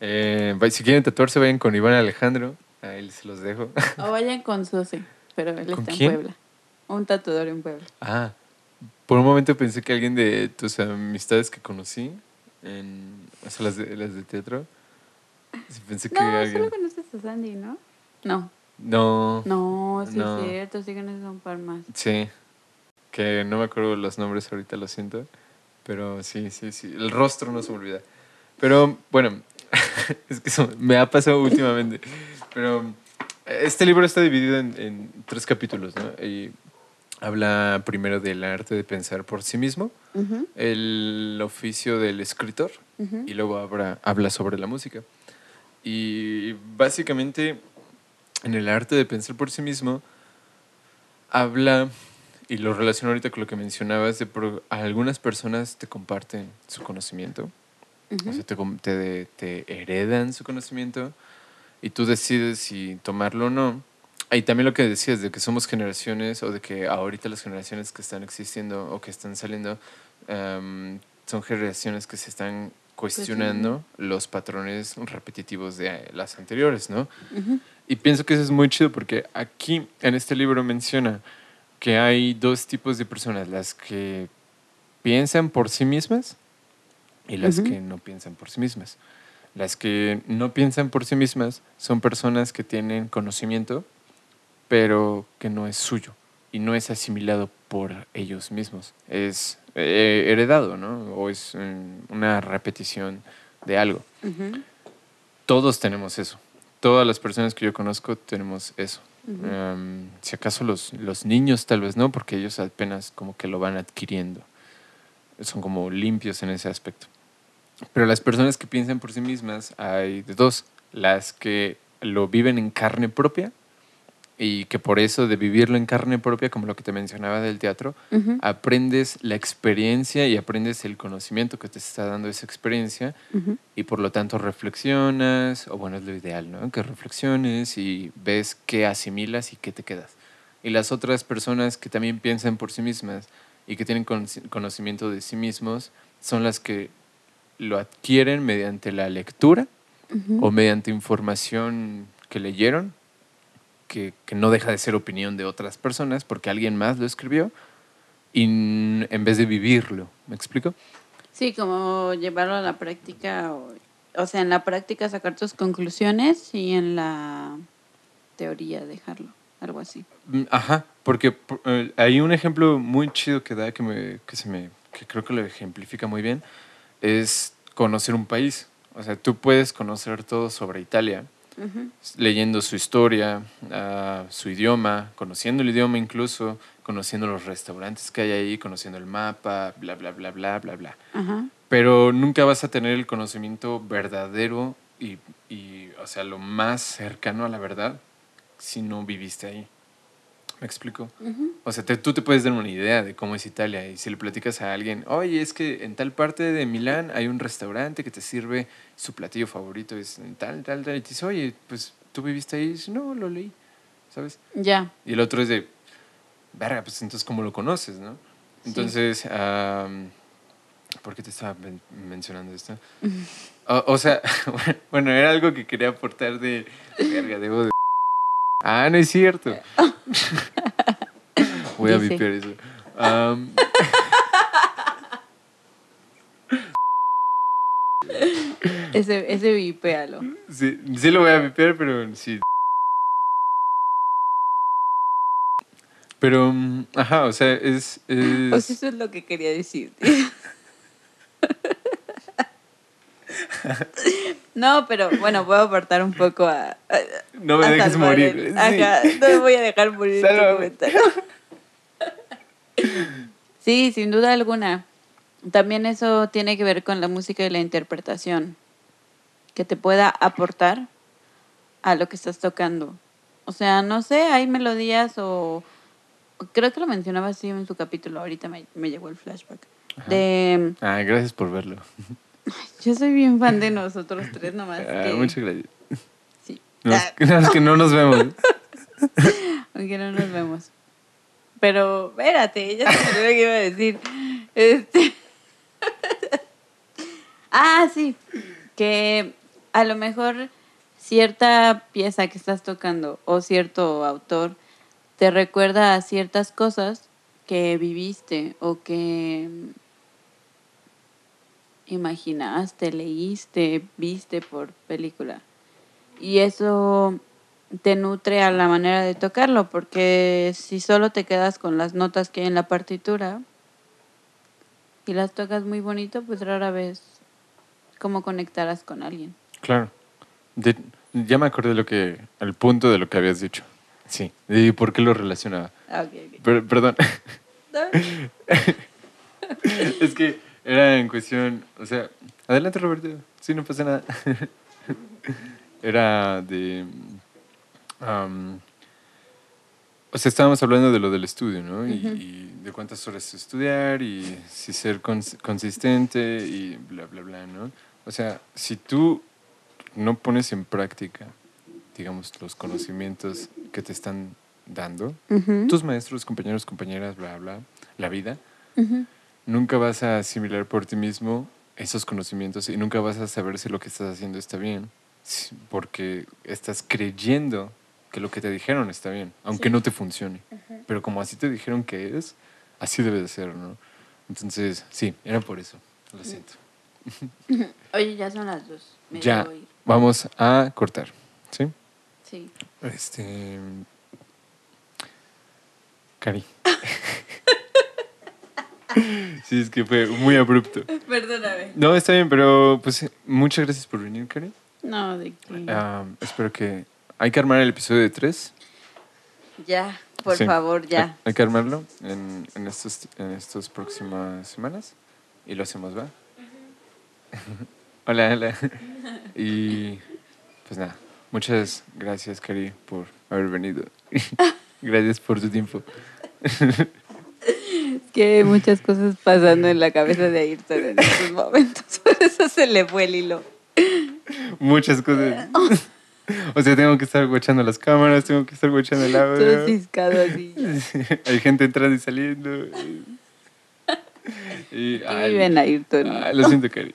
Eh, si quieren tatuarse, vayan con Iván Alejandro. Ahí se los dejo. O vayan con Susi, pero él ¿Con está quién? en Puebla. Un tatuador en Puebla. Ah, por un momento pensé que alguien de tus amistades que conocí, en, o sea, las de, las de teatro, pensé que No, alguien... solo conoces a Sandy, ¿no? No. No, No, sí No. es cierto, sí conoces a un par más. sí, que no me acuerdo los nombres ahorita, lo siento, pero sí, sí, sí, el rostro no se me olvida. Pero bueno, es que eso me ha pasado últimamente, pero este libro está dividido en, en tres capítulos, ¿no? Y habla primero del arte de pensar por sí mismo, Ujú, el oficio del escritor ujú. y luego habla, habla sobre la música. Y básicamente en el arte de pensar por sí mismo habla, y lo relaciono ahorita con lo que mencionabas, de algunas personas te comparten su conocimiento, o sea, te, te, te heredan su conocimiento y tú decides si tomarlo o no. Y también lo que decías de que somos generaciones o de que ahorita las generaciones que están existiendo o que están saliendo em, son generaciones que se están cuestionando los patrones repetitivos de las anteriores, ¿no? Y pienso que eso es muy chido porque aquí en este libro menciona que hay dos tipos de personas, las que piensan por sí mismas y las que no piensan por sí mismas. Las que no piensan por sí mismas son personas que tienen conocimiento, pero que no es suyo y no es asimilado por ellos mismos. Es eh, heredado, ¿no? O es una repetición de algo. Todos tenemos eso. Todas las personas que yo conozco tenemos eso. Em, si acaso los, los niños tal vez no, porque ellos apenas como que lo van adquiriendo. Son como limpios en ese aspecto. Pero las personas que piensan por sí mismas hay de dos. Las que lo viven en carne propia y que por eso de vivirlo en carne propia, como lo que te mencionaba del teatro, aprendes la experiencia y aprendes el conocimiento que te está dando esa experiencia y por lo tanto reflexionas, o bueno, es lo ideal, ¿no? Que reflexiones y ves qué asimilas y qué te quedas. Y las otras personas que también piensan por sí mismas y que tienen conoci- conocimiento de sí mismos son las que lo adquieren mediante la lectura o mediante información que leyeron, que, que no deja de ser opinión de otras personas porque alguien más lo escribió, y en vez de vivirlo. ¿Me explico? Sí, como llevarlo a la práctica, o, o sea, en la práctica sacar tus conclusiones y en la teoría dejarlo, algo así. Mm, Ajá, porque por- eh, hay un ejemplo muy chido que da que, me, que, se me, que creo que lo ejemplifica muy bien, es conocer un país. O sea, tú puedes conocer todo sobre Italia, leyendo su historia, ah, su idioma, conociendo el idioma incluso, conociendo los restaurantes que hay ahí, conociendo el mapa, bla, bla, bla, bla, bla, bla. Pero nunca vas a tener el conocimiento verdadero y, y, o sea, lo más cercano a la verdad si no viviste ahí. ¿Me explico? O sea, te- tú te puedes dar una idea de cómo es Italia y si le platicas a alguien, oye, es que en tal parte de Milán hay un restaurante que te sirve su platillo favorito, es tal, tal, tal, y te dice, oye, pues tú viviste ahí, y dices, no, lo leí, ¿sabes? Ya. Y el otro es de, verga, pues entonces, ¿cómo lo conoces, no? Sí. Entonces, am, ¿por qué te estaba men- mencionando esto? o, o sea, bueno, era algo que quería aportar de, verga, debo de... Ah, no es cierto. Voy a vipear eso. Am, Ese, ese vipéalo. sí, sí lo voy a vipear, pero sí. Pero, mm, ajá, o sea, es... es- Pues eso es lo que quería decirte. No, pero bueno, a aportar un poco a, a- no me a dejes morir. el- sí. Ajá, no me voy a dejar morir en tu. Sí, sin duda alguna. También eso tiene que ver con la música y la interpretación, que te pueda aportar a lo que estás tocando. O sea, no sé, hay melodías o creo que lo mencionaba así en su capítulo, ahorita me, me llegó el flashback. Ajá. De Ah, gracias por verlo. Yo soy bien fan de nosotros tres nomás. Ah, que- muchas gracias. Sí. Ah, es que no nos vemos. aunque no nos vemos. Pero, espérate, ya se me que iba a decir. Este... ah, sí. Que a lo mejor cierta pieza que estás tocando o cierto autor te recuerda a ciertas cosas que viviste o que imaginaste, leíste, viste por película. Y eso te nutre a la manera de tocarlo, porque si solo te quedas con las notas que hay en la partitura y las tocas muy bonito, pues rara vez cómo conectarás con alguien. Claro. De- ya me acordé de lo que, el punto de lo que habías dicho. Sí. ¿Y por qué lo relacionaba? Ah, ok, ok. Per- perdón. es que era en cuestión, o sea, adelante Roberto, sí, no pasa nada. era de, am, o sea, estábamos hablando de lo del estudio, ¿no? Y- de cuántas horas estudiar y si ser cons- consistente y bla, bla, bla, ¿no? O sea, si tú no pones en práctica, digamos, los conocimientos que te están dando, tus maestros, compañeros, compañeras, bla, bla, la vida. Nunca vas a asimilar por ti mismo esos conocimientos y nunca vas a saber si lo que estás haciendo está bien, porque estás creyendo que lo que te dijeron está bien, aunque Sí. no te funcione. Pero como así te dijeron que es, así debe de ser, ¿no? Entonces, sí, era por eso, lo siento. Oye, ya son las dos. Me Ya, vamos a cortar. ¿Sí? Sí. Este. Cari. sí, es que fue muy abrupto. Perdóname. No, está bien, pero pues muchas gracias por venir, Cari. No, de que. Ah, espero que. Hay que armar el episodio de tres. Ya, por Sí. favor, ya. Hay, hay que armarlo en, en, estos, en estas próximas semanas. Y lo hacemos, ¿va? hola, hola. y pues nada, muchas gracias, Cari, por haber venido. gracias por tu tiempo. Que hay muchas cosas pasando en la cabeza de Ayrton en estos momentos. Por eso se le fue el hilo. Muchas cosas. o sea, tengo que estar guachando las cámaras, tengo que estar guachando el Todo audio. ciscado así. Hay gente entrando y saliendo. Y, Y ay, viven Ayrton. ay, lo siento, Cari.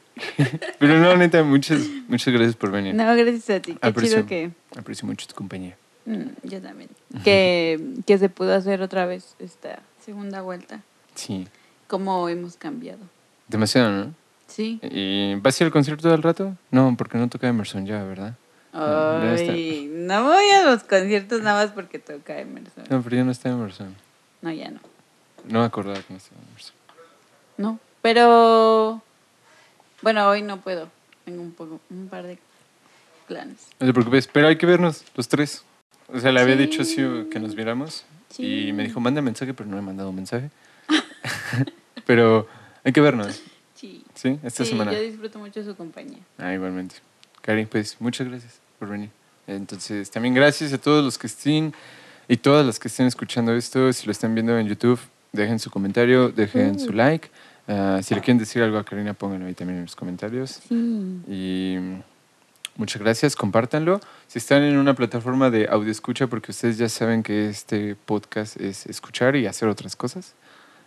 Pero no, neta, muchas, muchas gracias por venir. No, gracias a ti. Qué Aprecio, chido que. aprecio mucho tu compañía. Mm, yo también. Que, que se pudo hacer otra vez esta segunda vuelta. Sí, Cómo hemos cambiado. demasiado, ¿no? Sí. ¿Y vas a ir al concierto del rato? No, porque no toca Emerson ya, ¿verdad? No. Ay, no voy a los conciertos nada más porque toca Emerson. No, pero ya no está Emerson. No, ya no. No me acordaba que no estaba Emerson. No, pero bueno, hoy no puedo. Tengo un poco, un par de planes. No te preocupes, pero hay que vernos los tres. O sea, le había Sí. dicho que nos viéramos Sí. y me dijo, manda mensaje, pero no ha mandado mensaje. pero hay que vernos, Sí. ¿sí? Esta Sí, semana. yo disfruto mucho su compañía. Ah, igualmente. Cari, pues muchas gracias por venir. Entonces, también gracias a todos los que estén y todas las que estén escuchando esto. Si lo están viendo en YouTube, dejen su comentario, dejen su like. Ah, si le quieren decir algo a Karina, pónganlo ahí también en los comentarios. Sí. Y muchas gracias, compártanlo. Si están en una plataforma de audio escucha, porque ustedes ya saben que este podcast es escuchar y hacer otras cosas.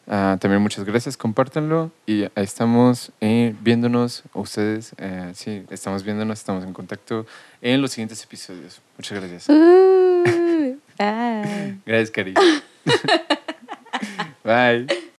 Ah, también muchas gracias, compártanlo. Y estamos eh, viéndonos, ustedes, eh, sí, estamos viéndonos, estamos en contacto en los siguientes episodios. Muchas gracias. Uh, bye. Gracias, Cari. Bye.